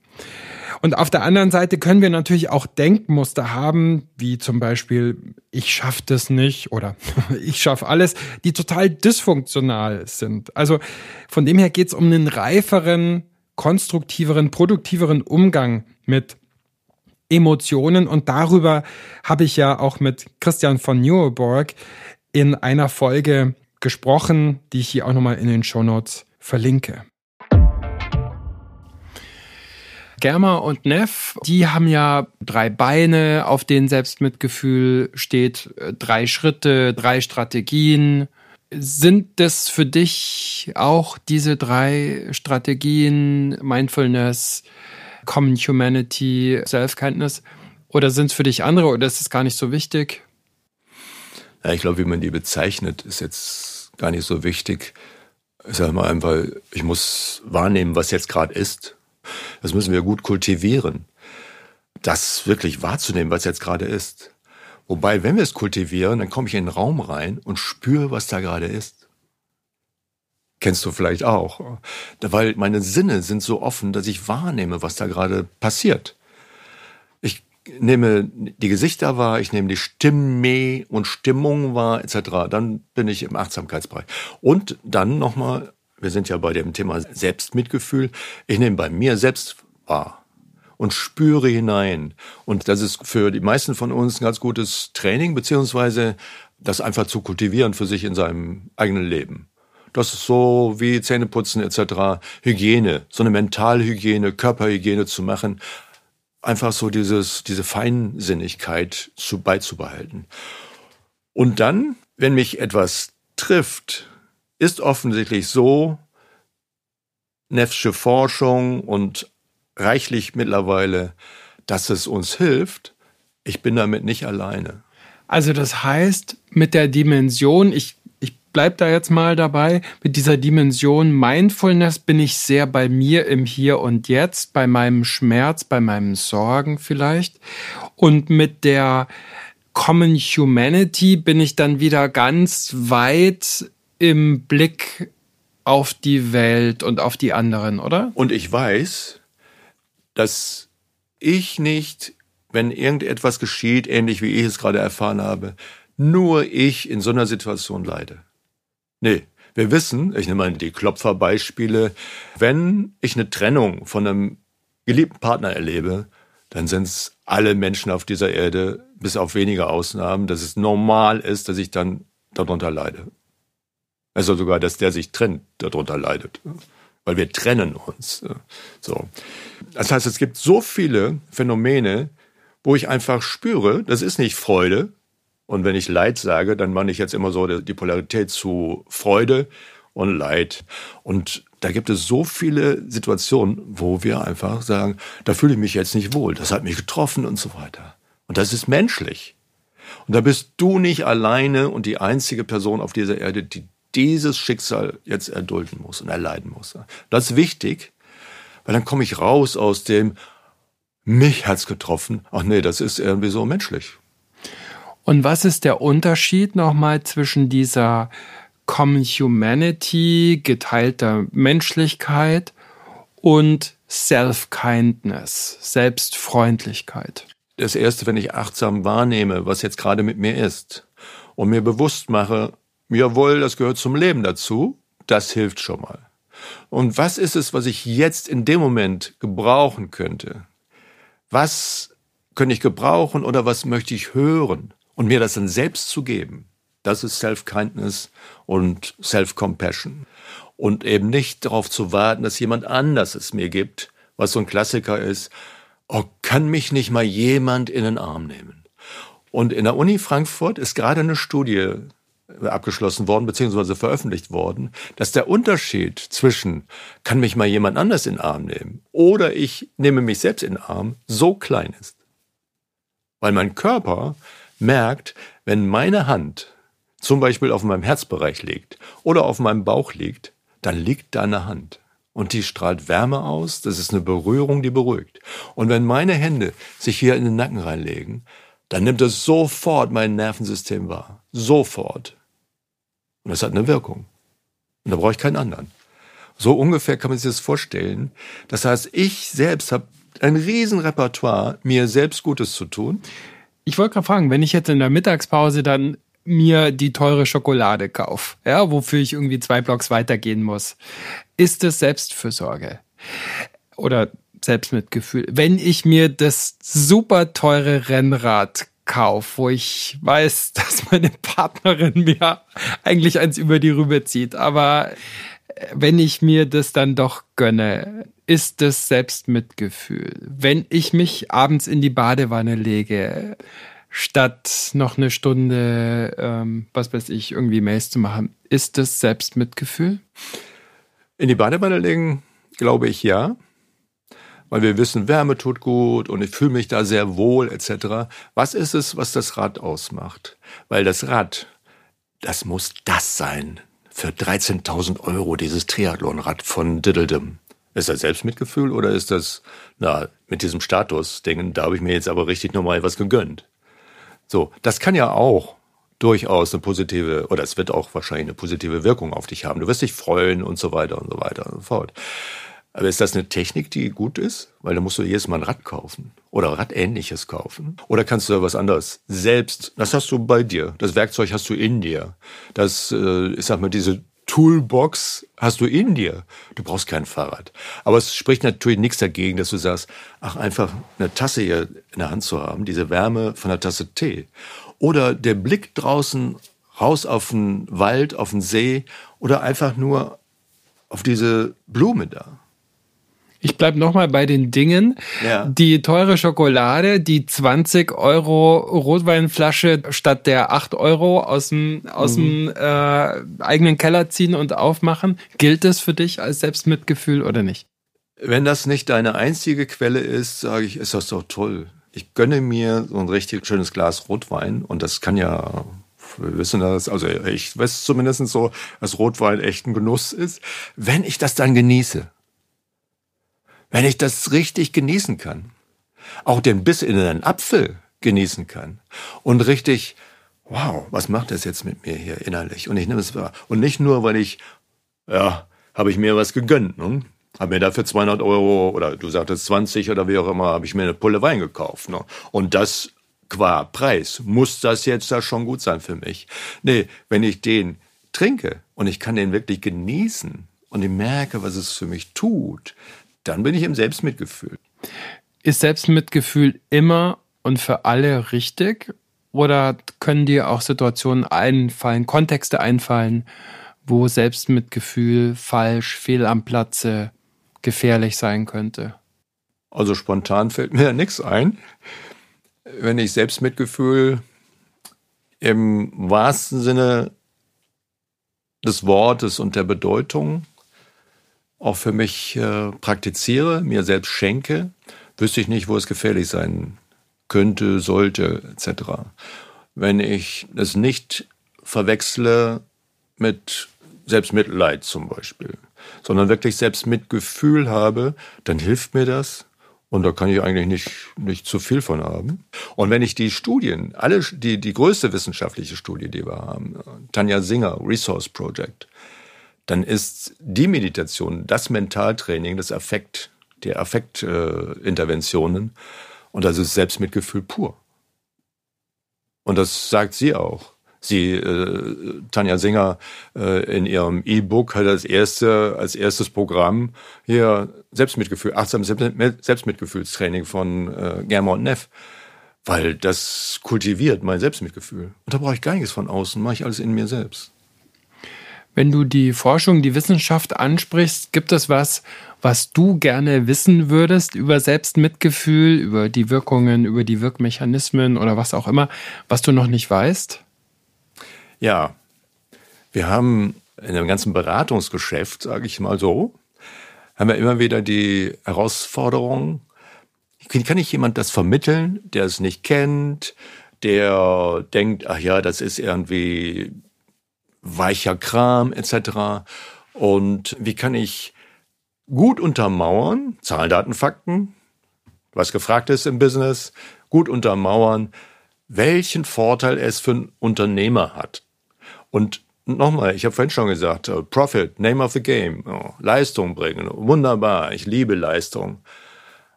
Und auf der anderen Seite können wir natürlich auch Denkmuster haben, wie zum Beispiel, ich schaffe das nicht oder ich schaffe alles, die total dysfunktional sind. Also von dem her geht es um einen reiferen, konstruktiveren, produktiveren Umgang mit Emotionen. Und darüber habe ich ja auch mit Christian von Neuburg in einer Folge gesprochen, die ich hier auch nochmal in den Show Notes verlinke. Germa und Neff, die haben ja drei Beine, auf denen Selbstmitgefühl steht, drei Schritte, drei Strategien, sind das für dich auch diese drei Strategien, Mindfulness, Common Humanity, Self-Kindness? Oder sind es für dich andere oder ist es gar nicht so wichtig? Ja, ich glaube, wie man die bezeichnet, ist jetzt gar nicht so wichtig. Ich sage mal einfach, ich muss wahrnehmen, was jetzt gerade ist. Das müssen wir gut kultivieren. Das wirklich wahrzunehmen, was jetzt gerade ist. Wobei, wenn wir es kultivieren, dann komme ich in den Raum rein und spüre, was da gerade ist. Kennst du vielleicht auch. Weil meine Sinne sind so offen, dass ich wahrnehme, was da gerade passiert. Ich nehme die Gesichter wahr, ich nehme die Stimme und Stimmung wahr, etc. Dann bin ich im Achtsamkeitsbereich. Und dann nochmal, wir sind ja bei dem Thema Selbstmitgefühl, ich nehme bei mir selbst wahr und spüre hinein. Und das ist für die meisten von uns ein ganz gutes Training, beziehungsweise das einfach zu kultivieren für sich in seinem eigenen Leben. Das ist so wie Zähneputzen etc., Hygiene, so eine Mentalhygiene, Körperhygiene zu machen, einfach so dieses, diese Feinsinnigkeit zu, beizubehalten. Und dann, wenn mich etwas trifft, ist offensichtlich so, Neffsche Forschung und reichlich mittlerweile, dass es uns hilft. Ich bin damit nicht alleine. Also das heißt, mit der Dimension, ich, ich bleib da jetzt mal dabei, mit dieser Dimension Mindfulness bin ich sehr bei mir im Hier und Jetzt, bei meinem Schmerz, bei meinen Sorgen vielleicht. Und mit der Common Humanity bin ich dann wieder ganz weit im Blick auf die Welt und auf die anderen, oder? Und ich weiß, dass ich nicht, wenn irgendetwas geschieht, ähnlich wie ich es gerade erfahren habe, nur ich in so einer Situation leide. Nee, wir wissen, ich nehme mal die Klopferbeispiele, wenn ich eine Trennung von einem geliebten Partner erlebe, dann sind es alle Menschen auf dieser Erde, bis auf wenige Ausnahmen, dass es normal ist, dass ich dann darunter leide. Also sogar, dass der sich trennt, darunter leidet weil wir trennen uns. So. Das heißt, es gibt so viele Phänomene, wo ich einfach spüre, das ist nicht Freude. Und wenn ich Leid sage, dann meine ich jetzt immer so die Polarität zu Freude und Leid. Und da gibt es so viele Situationen, wo wir einfach sagen, da fühle ich mich jetzt nicht wohl, das hat mich getroffen und so weiter. Und das ist menschlich. Und da bist du nicht alleine und die einzige Person auf dieser Erde, die dieses Schicksal jetzt erdulden muss und erleiden muss. Das ist wichtig, weil dann komme ich raus aus dem, mich hat's getroffen. Ach nee, das ist irgendwie so menschlich. Und was ist der Unterschied nochmal zwischen dieser Common Humanity, geteilter Menschlichkeit und Self-Kindness, Selbstfreundlichkeit. Das erste, wenn ich achtsam wahrnehme, was jetzt gerade mit mir ist und mir bewusst mache, jawohl, das gehört zum Leben dazu, das hilft schon mal. Und was ist es, was ich jetzt in dem Moment gebrauchen könnte? Was könnte ich gebrauchen oder was möchte ich hören? Und mir das dann selbst zu geben. Das ist Self-Kindness und Self-Compassion. Und eben nicht darauf zu warten, dass jemand anders es mir gibt, was so ein Klassiker ist. Oh, kann mich nicht mal jemand in den Arm nehmen? Und in der Uni Frankfurt ist gerade eine Studie abgeschlossen worden, beziehungsweise veröffentlicht worden, dass der Unterschied zwischen kann mich mal jemand anders in den Arm nehmen oder ich nehme mich selbst in den Arm so klein ist. Weil mein Körper merkt, wenn meine Hand zum Beispiel auf meinem Herzbereich liegt oder auf meinem Bauch liegt, dann liegt da eine Hand. Und die strahlt Wärme aus, das ist eine Berührung, die beruhigt. Und wenn meine Hände sich hier in den Nacken reinlegen, dann nimmt es sofort mein Nervensystem wahr. Sofort. Und das hat eine Wirkung. Und da brauche ich keinen anderen. So ungefähr kann man sich das vorstellen. Das heißt, ich selbst habe ein Riesenrepertoire, mir selbst Gutes zu tun. Ich wollte gerade fragen, wenn ich jetzt in der Mittagspause dann mir die teure Schokolade kaufe, ja, wofür ich irgendwie zwei Blocks weitergehen muss, ist das Selbstfürsorge oder Selbstmitgefühl. Wenn ich mir das super teure Rennrad Kauf, wo ich weiß, dass meine Partnerin mir eigentlich eins über die Rübe zieht. Aber äh, wenn ich mir das dann doch gönne, ist das Selbstmitgefühl. Wenn ich mich abends in die Badewanne lege, statt noch eine Stunde, ähm, was weiß ich, irgendwie Mails zu machen, ist das Selbstmitgefühl? In die Badewanne legen, glaube ich ja weil wir wissen, Wärme tut gut und ich fühle mich da sehr wohl etc. Was ist es, was das Rad ausmacht? Weil das Rad, das muss das sein. Für 13.000 Euro dieses Triathlonrad von Diddledum. Ist das Selbstmitgefühl oder ist das, na, mit diesem Status-Dingen, da habe ich mir jetzt aber richtig nochmal was gegönnt. So, das kann ja auch durchaus eine positive, oder es wird auch wahrscheinlich eine positive Wirkung auf dich haben. Du wirst dich freuen und so weiter und so weiter und so fort. Aber ist das eine Technik, die gut ist? Weil da musst du jedes Mal ein Rad kaufen oder Radähnliches kaufen. Oder kannst du was anderes selbst, das hast du bei dir. Das Werkzeug hast du in dir. Das, äh, ich sag mal, diese Toolbox hast du in dir. Du brauchst kein Fahrrad. Aber es spricht natürlich nichts dagegen, dass du sagst, ach, einfach eine Tasse hier in der Hand zu haben, diese Wärme von einer Tasse Tee. Oder der Blick draußen raus auf den Wald, auf den See oder einfach nur auf diese Blume da. Ich bleib nochmal bei den Dingen. Ja. Die teure Schokolade, die 20 Euro Rotweinflasche statt der 8 Euro aus dem, aus mhm. dem äh, eigenen Keller ziehen und aufmachen. Gilt das für dich als Selbstmitgefühl oder nicht? Wenn das nicht deine einzige Quelle ist, sage ich, ist das doch toll. Ich gönne mir so ein richtig schönes Glas Rotwein und das kann ja wir wissen das, also ich weiß zumindest so, dass Rotwein echt ein Genuss ist, wenn ich das dann genieße wenn ich das richtig genießen kann, auch den Biss in einen Apfel genießen kann und richtig, wow, was macht das jetzt mit mir hier innerlich? Und ich nehme es wahr. Und nicht nur, weil ich, ja, habe ich mir was gegönnt, ne? Habe mir dafür 200 Euro oder du sagtest 20 oder wie auch immer, habe ich mir eine Pulle Wein gekauft. Ne? Und das qua Preis. Muss das jetzt da schon gut sein für mich? Nee, wenn ich den trinke und ich kann den wirklich genießen und ich merke, was es für mich tut, dann bin ich im Selbstmitgefühl. Ist Selbstmitgefühl immer und für alle richtig? Oder können dir auch Situationen einfallen, Kontexte einfallen, wo Selbstmitgefühl falsch, fehl am Platze, gefährlich sein könnte? Also spontan fällt mir ja nichts ein. Wenn ich Selbstmitgefühl im wahrsten Sinne des Wortes und der Bedeutung auch für mich äh, praktiziere, mir selbst schenke, wüsste ich nicht, wo es gefährlich sein könnte, sollte, etc. Wenn ich es nicht verwechsle mit Selbstmitleid zum Beispiel, sondern wirklich Selbstmitgefühl habe, dann hilft mir das und da kann ich eigentlich nicht, nicht zu viel von haben. Und wenn ich die Studien, alle, die, die größte wissenschaftliche Studie, die wir haben, Tanja Singer, Resource Project, dann ist die Meditation, das Mentaltraining, das Affekt, die Affektinterventionen, äh, und das ist Selbstmitgefühl pur. Und das sagt sie auch. Sie, äh, Tanja Singer, äh, in ihrem E-Book hat als erste, als erstes Programm hier Selbstmitgefühl, achtsam Selbstmitgefühlstraining von äh, Germa und Neff. Weil das kultiviert mein Selbstmitgefühl. Und da brauche ich gar nichts von außen, mache ich alles in mir selbst. Wenn du die Forschung, die Wissenschaft ansprichst, gibt es was, was du gerne wissen würdest über Selbstmitgefühl, über die Wirkungen, über die Wirkmechanismen oder was auch immer, was du noch nicht weißt? Ja, wir haben in dem ganzen Beratungsgeschäft, sage ich mal so, haben wir immer wieder die Herausforderung, kann ich jemand das vermitteln, der es nicht kennt, der denkt, ach ja, das ist irgendwie weicher Kram etc. Und wie kann ich gut untermauern, Zahlen, Daten, Fakten, was gefragt ist im Business, gut untermauern, welchen Vorteil es für einen Unternehmer hat. Und nochmal, ich habe vorhin schon gesagt, uh, Profit, Name of the Game, oh, Leistung bringen, wunderbar, ich liebe Leistung.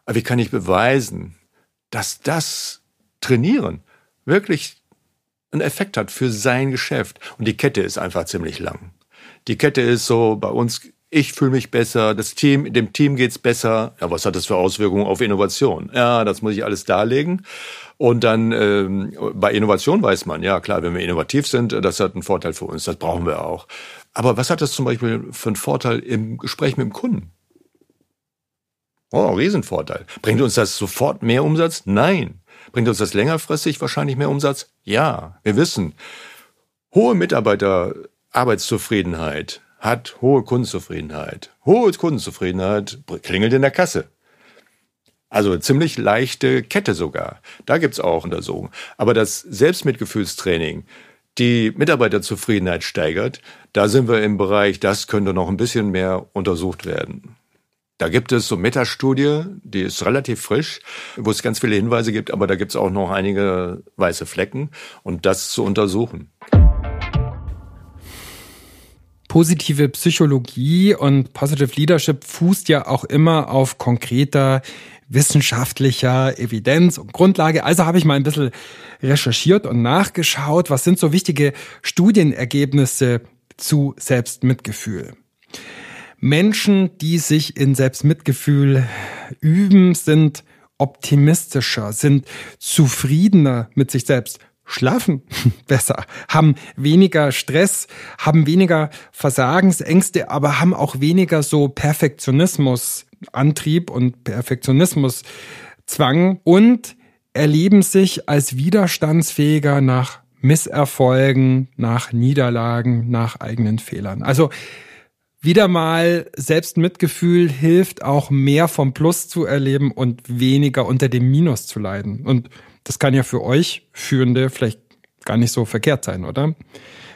Aber wie kann ich beweisen, dass das Trainieren wirklich einen Effekt hat für sein Geschäft? Und die Kette ist einfach ziemlich lang. Die Kette ist so bei uns ich fühle mich besser, das Team, dem Team geht's besser. Ja, was hat das für Auswirkungen auf Innovation? Ja, das muss ich alles darlegen. Und dann ähm, bei Innovation weiß man, ja klar, wenn wir innovativ sind, das hat einen Vorteil für uns, das brauchen wir auch. Aber was hat das zum Beispiel für einen Vorteil im Gespräch mit dem Kunden? Oh, Riesenvorteil. Bringt uns das sofort mehr Umsatz? Nein. Bringt uns das längerfristig wahrscheinlich mehr Umsatz? Ja. Wir wissen, hohe Mitarbeiterarbeitszufriedenheit hat hohe Kundenzufriedenheit. Hohe Kundenzufriedenheit klingelt in der Kasse. Also ziemlich leichte Kette sogar. Da gibt's auch Untersuchungen. Aber das Selbstmitgefühlstraining, die Mitarbeiterzufriedenheit steigert, da sind wir im Bereich, das könnte noch ein bisschen mehr untersucht werden. Da gibt es so Metastudie, die ist relativ frisch, wo es ganz viele Hinweise gibt, aber da gibt's auch noch einige weiße Flecken und das zu untersuchen positive Psychologie und Positive Leadership fußt ja auch immer auf konkreter wissenschaftlicher Evidenz und Grundlage. Also habe ich mal ein bisschen recherchiert und nachgeschaut, was sind so wichtige Studienergebnisse zu Selbstmitgefühl. Menschen, die sich in Selbstmitgefühl üben, sind optimistischer, sind zufriedener mit sich selbst, schlafen besser, haben weniger Stress, haben weniger Versagensängste, aber haben auch weniger so Perfektionismus, Antrieb und Perfektionismus, Zwang und erleben sich als widerstandsfähiger nach Misserfolgen, nach Niederlagen, nach eigenen Fehlern. Also wieder mal Selbstmitgefühl hilft auch mehr vom Plus zu erleben und weniger unter dem Minus zu leiden. Und das kann ja für euch Führende vielleicht gar nicht so verkehrt sein, oder?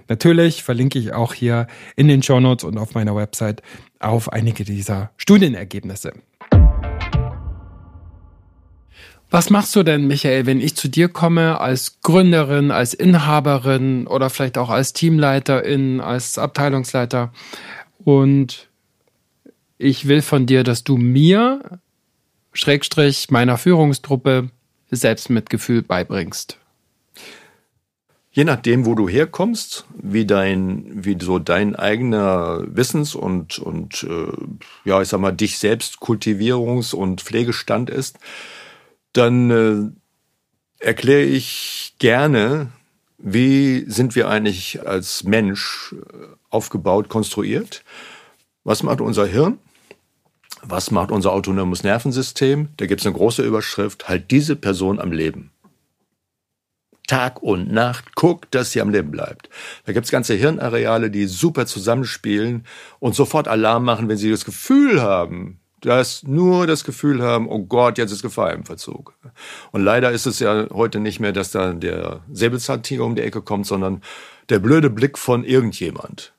Natürlich verlinke ich auch hier in den Show Notes und auf meiner Website auf einige dieser Studienergebnisse. Was machst du denn, Michael, wenn ich zu dir komme als Gründerin, als Inhaberin oder vielleicht auch als Teamleiterin, als Abteilungsleiter und ich will von dir, dass du mir, Schrägstrich, meiner Führungstruppe Selbstmitgefühl beibringst? Je nachdem, wo du herkommst, wie dein, wie so dein eigener Wissens- und, und äh, ja, ich sag mal, dich selbst Kultivierungs- und Pflegestand ist, dann äh, erkläre ich gerne, wie sind wir eigentlich als Mensch äh, aufgebaut, konstruiert? Was macht unser Hirn? Was macht unser autonomes Nervensystem? Da gibt es eine große Überschrift, halt diese Person am Leben. Tag und Nacht, guckt, dass sie am Leben bleibt. Da gibt es ganze Hirnareale, die super zusammenspielen und sofort Alarm machen, wenn sie das Gefühl haben, dass nur das Gefühl haben, oh Gott, jetzt ist Gefahr im Verzug. Und leider ist es ja heute nicht mehr, dass da der Säbelzahntiger um die Ecke kommt, sondern der blöde Blick von irgendjemand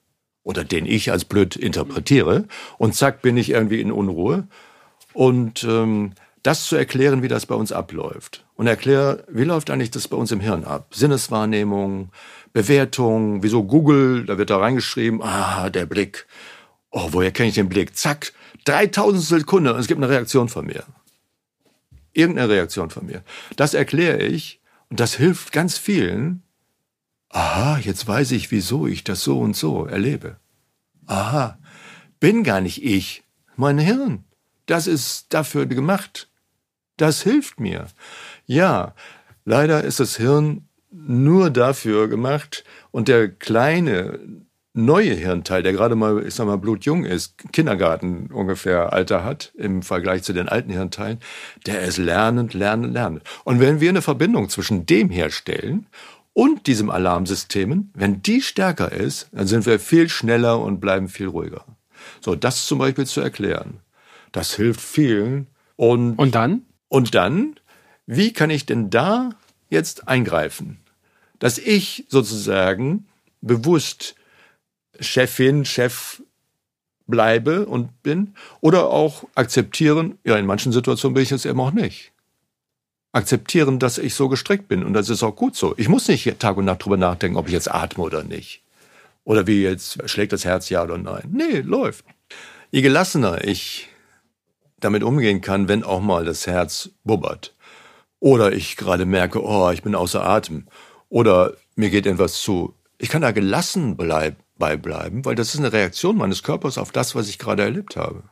oder den ich als blöd interpretiere und zack bin ich irgendwie in Unruhe und ähm, das zu erklären, wie das bei uns abläuft. und erkläre, wie läuft eigentlich das bei uns im Hirn ab? Sinneswahrnehmung, Bewertung, wieso Google, da wird da reingeschrieben, ah, der Blick. Oh, woher kenne ich den Blick? Zack, 3000 Sekunde und es gibt eine Reaktion von mir. Irgendeine Reaktion von mir. Das erkläre ich und das hilft ganz vielen. Aha, jetzt weiß ich, wieso ich das so und so erlebe. Aha, bin gar nicht ich, mein Hirn. Das ist dafür gemacht. Das hilft mir. Ja, leider ist das Hirn nur dafür gemacht und der kleine neue Hirnteil, der gerade mal, ich sag mal, blutjung ist, Kindergarten ungefähr Alter hat im Vergleich zu den alten Hirnteilen, der ist lernend, lernend, lernend. Und wenn wir eine Verbindung zwischen dem herstellen und diesem Alarmsystemen, wenn die stärker ist, dann sind wir viel schneller und bleiben viel ruhiger. So, das zum Beispiel zu erklären. Das hilft vielen. Und, und dann? Und dann, wie kann ich denn da jetzt eingreifen? Dass ich sozusagen bewusst Chefin, Chef bleibe und bin oder auch akzeptieren, ja, in manchen Situationen bin ich es eben auch nicht. Akzeptieren, dass ich so gestrickt bin und das ist auch gut so. Ich muss nicht Tag und Nacht drüber nachdenken, ob ich jetzt atme oder nicht. Oder wie jetzt schlägt das Herz ja oder nein. Nee, läuft. Je gelassener ich damit umgehen kann, wenn auch mal das Herz bubbert. Oder ich gerade merke, oh, ich bin außer Atem. Oder mir geht etwas zu. Ich kann da gelassen bleiben beibleiben, weil das ist eine Reaktion meines Körpers auf das, was ich gerade erlebt habe.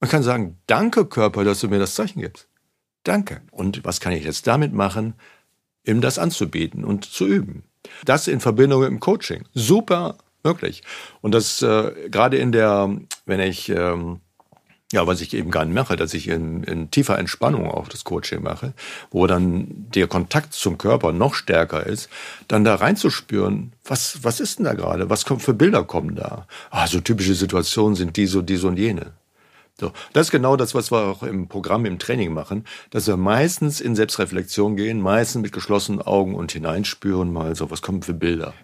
Man kann sagen, danke Körper, dass du mir das Zeichen gibst. Danke. Und was kann ich jetzt damit machen, ihm das anzubieten und zu üben? Das in Verbindung mit dem Coaching. Super möglich. Und das äh, gerade in der, wenn ich ähm, ja, was ich eben gar nicht mache, dass ich in, in tiefer Entspannung auch das Coaching mache, wo dann der Kontakt zum Körper noch stärker ist, dann da reinzuspüren, was, was ist denn da gerade? Was kommt für Bilder kommen da? Ah, so typische Situationen sind die so, die so und jene. So, das ist genau das, was wir auch im Programm, im Training machen, dass wir meistens in Selbstreflexion gehen, meistens mit geschlossenen Augen und hineinspüren mal so, was kommen für Bilder.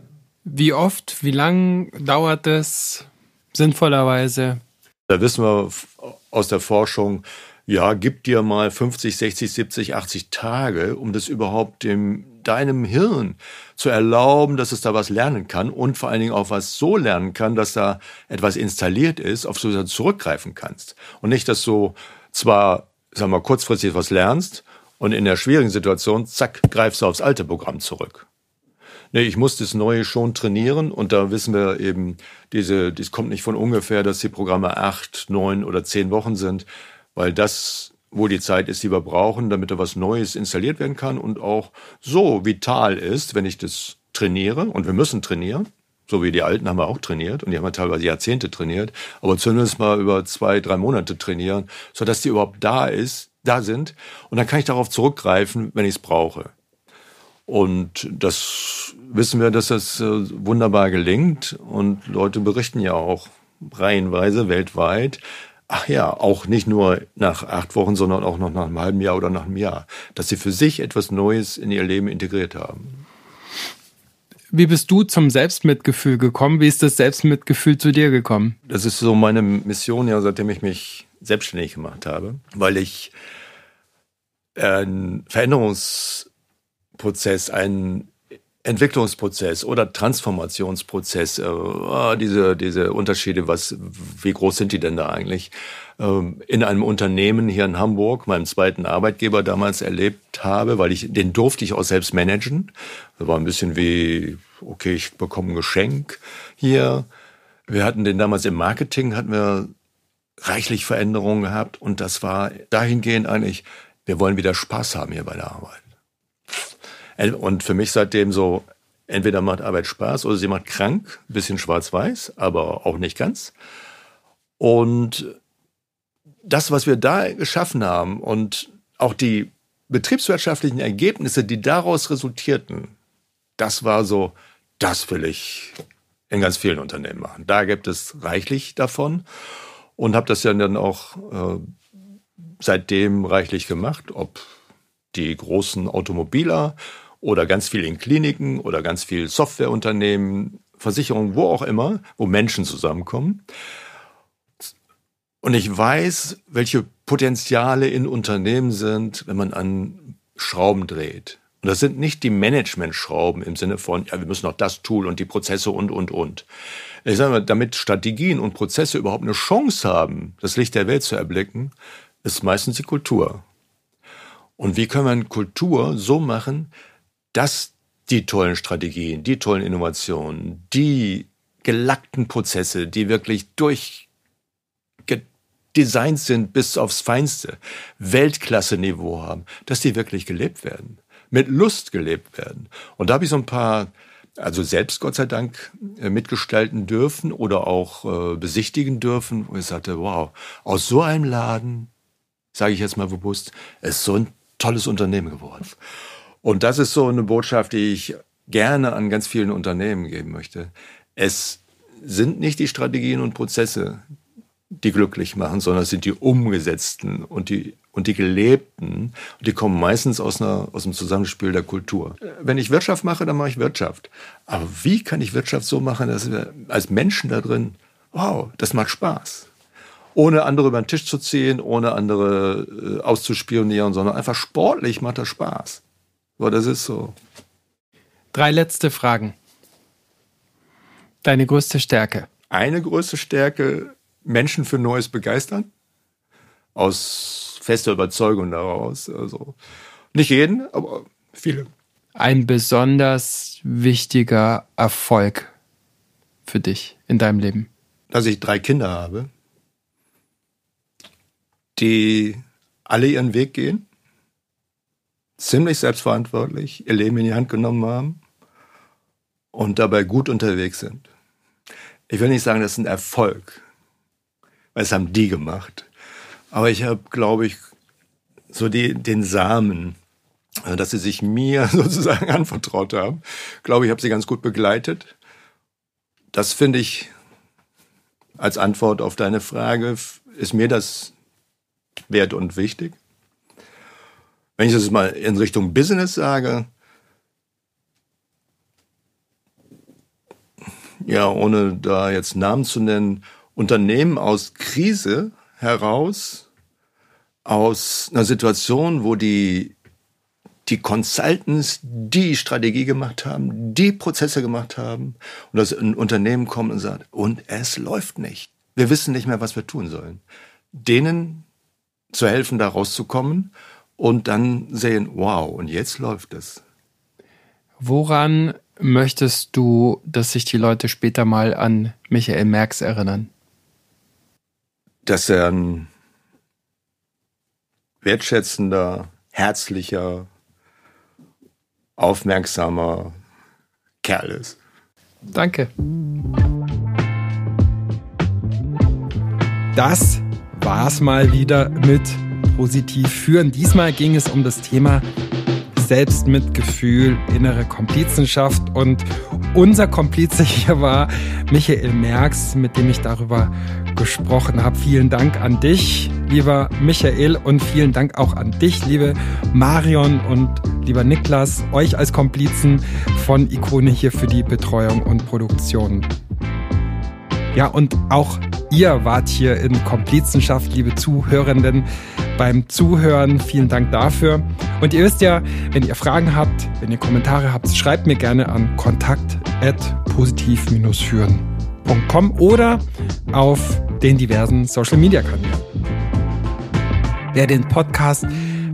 Wie oft, wie lang dauert es sinnvollerweise? Da wissen wir aus der Forschung, ja, gib dir mal 50, 60, 70, 80 Tage, um das überhaupt dem, deinem Hirn zu erlauben, dass es da was lernen kann und vor allen Dingen auch was so lernen kann, dass da etwas installiert ist, auf das du zurückgreifen kannst. Und nicht, dass du zwar, sagen wir, kurzfristig was lernst und in der schwierigen Situation, zack, greifst du aufs alte Programm zurück. Nee, ich muss das Neue schon trainieren und da wissen wir eben, diese, das kommt nicht von ungefähr, dass die Programme acht, neun oder zehn Wochen sind, weil das wo die Zeit ist, die wir brauchen, damit da was Neues installiert werden kann und auch so vital ist, wenn ich das trainiere und wir müssen trainieren. So wie die Alten haben wir auch trainiert und die haben wir teilweise Jahrzehnte trainiert, aber zumindest mal über zwei, drei Monate trainieren, sodass die überhaupt da ist, da sind und dann kann ich darauf zurückgreifen, wenn ich es brauche. Und das wissen wir, dass das äh, wunderbar gelingt. Und Leute berichten ja auch reihenweise weltweit. Ach ja, auch nicht nur nach acht Wochen, sondern auch noch nach einem halben Jahr oder nach einem Jahr, dass sie für sich etwas Neues in ihr Leben integriert haben. Wie bist du zum Selbstmitgefühl gekommen? Wie ist das Selbstmitgefühl zu dir gekommen? Das ist so meine Mission, ja, seitdem ich mich selbstständig gemacht habe, weil ich ein Veränderungs Prozess, ein Entwicklungsprozess oder Transformationsprozess, äh, ah, diese, diese Unterschiede, was, wie groß sind die denn da eigentlich? Ähm, in einem Unternehmen hier in Hamburg, meinem zweiten Arbeitgeber damals erlebt habe, weil ich, den durfte ich auch selbst managen. Das war ein bisschen wie, okay, ich bekomme ein Geschenk hier. Wir hatten den damals im Marketing, hatten wir reichlich Veränderungen gehabt und das war dahingehend eigentlich, wir wollen wieder Spaß haben hier bei der Arbeit. Und für mich seitdem so, entweder macht Arbeit Spaß oder sie macht krank, bisschen schwarz-weiß, aber auch nicht ganz. Und das, was wir da geschaffen haben und auch die betriebswirtschaftlichen Ergebnisse, die daraus resultierten, das war so, das will ich in ganz vielen Unternehmen machen. Da gibt es reichlich davon und habe das ja dann auch äh, seitdem reichlich gemacht, ob die großen Automobiler oder ganz viel in Kliniken oder ganz viel Softwareunternehmen, Versicherungen, wo auch immer, wo Menschen zusammenkommen. Und ich weiß, welche Potenziale in Unternehmen sind, wenn man an Schrauben dreht, und das sind nicht die Management-Schrauben im Sinne von, ja, wir müssen noch das Tool und die Prozesse und, und, und. Ich sage mal, damit Strategien und Prozesse überhaupt eine Chance haben, das Licht der Welt zu erblicken, ist meistens die Kultur. Und wie wir eine Kultur so machen, dass die tollen Strategien, die tollen Innovationen, die gelackten Prozesse, die wirklich durchgedesignt sind bis aufs Feinste, Weltklasse-Niveau haben, dass die wirklich gelebt werden, mit Lust gelebt werden. Und da habe ich so ein paar, also selbst Gott sei Dank äh, mitgestalten dürfen oder auch äh, besichtigen dürfen, wo ich sagte, wow, aus so einem Laden, sage ich jetzt mal bewusst, ist so ein tolles Unternehmen geworden. Und das ist so eine Botschaft, die ich gerne an ganz vielen Unternehmen geben möchte. Es sind nicht die Strategien und Prozesse, die glücklich machen, sondern es sind die umgesetzten und die und die gelebten. Und die kommen meistens aus, einer, aus dem Zusammenspiel der Kultur. Wenn ich Wirtschaft mache, dann mache ich Wirtschaft. Aber wie kann ich Wirtschaft so machen, dass wir als Menschen da drin, wow, das macht Spaß ohne andere über den Tisch zu ziehen, ohne andere äh, auszuspionieren, sondern einfach sportlich macht das Spaß. Aber das ist so. Drei letzte Fragen. Deine größte Stärke? Eine größte Stärke, Menschen für Neues begeistern. Aus fester Überzeugung daraus. Also nicht jeden, aber viele. Ein besonders wichtiger Erfolg für dich in deinem Leben? Dass ich drei Kinder habe die alle ihren Weg gehen, ziemlich selbstverantwortlich ihr Leben in die Hand genommen haben und dabei gut unterwegs sind. Ich will nicht sagen, das ist ein Erfolg, weil es haben die gemacht. Aber ich habe, glaube ich, so die, den Samen, äh, dass sie sich mir sozusagen anvertraut haben. Glaube ich, habe sie ganz gut begleitet. Das finde ich als Antwort auf deine Frage, ist mir das wert und wichtig. Wenn ich das mal in Richtung Business sage, ja, ohne da jetzt Namen zu nennen, Unternehmen aus Krise heraus, aus einer Situation, wo die, die Consultants die Strategie gemacht haben, die Prozesse gemacht haben und das Unternehmen kommt und sagt, und es läuft nicht. Wir wissen nicht mehr, was wir tun sollen. Denen zu helfen, da rauszukommen und dann sehen, wow, und jetzt läuft es. Woran möchtest du, dass sich die Leute später mal an Michael Merks erinnern? Dass er ein wertschätzender, herzlicher, aufmerksamer Kerl ist. Danke. Das war es mal wieder mit Positiv führen. Diesmal ging es um das Thema Selbstmitgefühl, innere Komplizenschaft und unser Komplize hier war Michael Merks, mit dem ich darüber gesprochen habe. Vielen Dank an dich, lieber Michael, und vielen Dank auch an dich, liebe Marion und lieber Niklas, euch als Komplizen von Ikone hier für die Betreuung und Produktion. Ja, und auch ihr wart hier in Komplizenschaft, liebe Zuhörenden, beim Zuhören. Vielen Dank dafür. Und ihr wisst ja, wenn ihr Fragen habt, wenn ihr Kommentare habt, schreibt mir gerne an kontakt.positiv-führen.com oder auf den diversen Social Media Kanälen. Wer den Podcast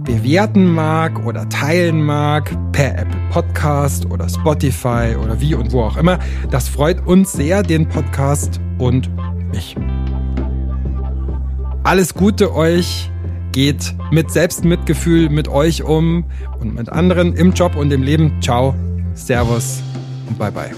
bewerten mag oder teilen mag per Apple Podcast oder Spotify oder wie und wo auch immer. Das freut uns sehr, den Podcast und mich. Alles Gute euch. Geht mit Selbstmitgefühl mit euch um und mit anderen im Job und im Leben. Ciao, Servus und bye bye.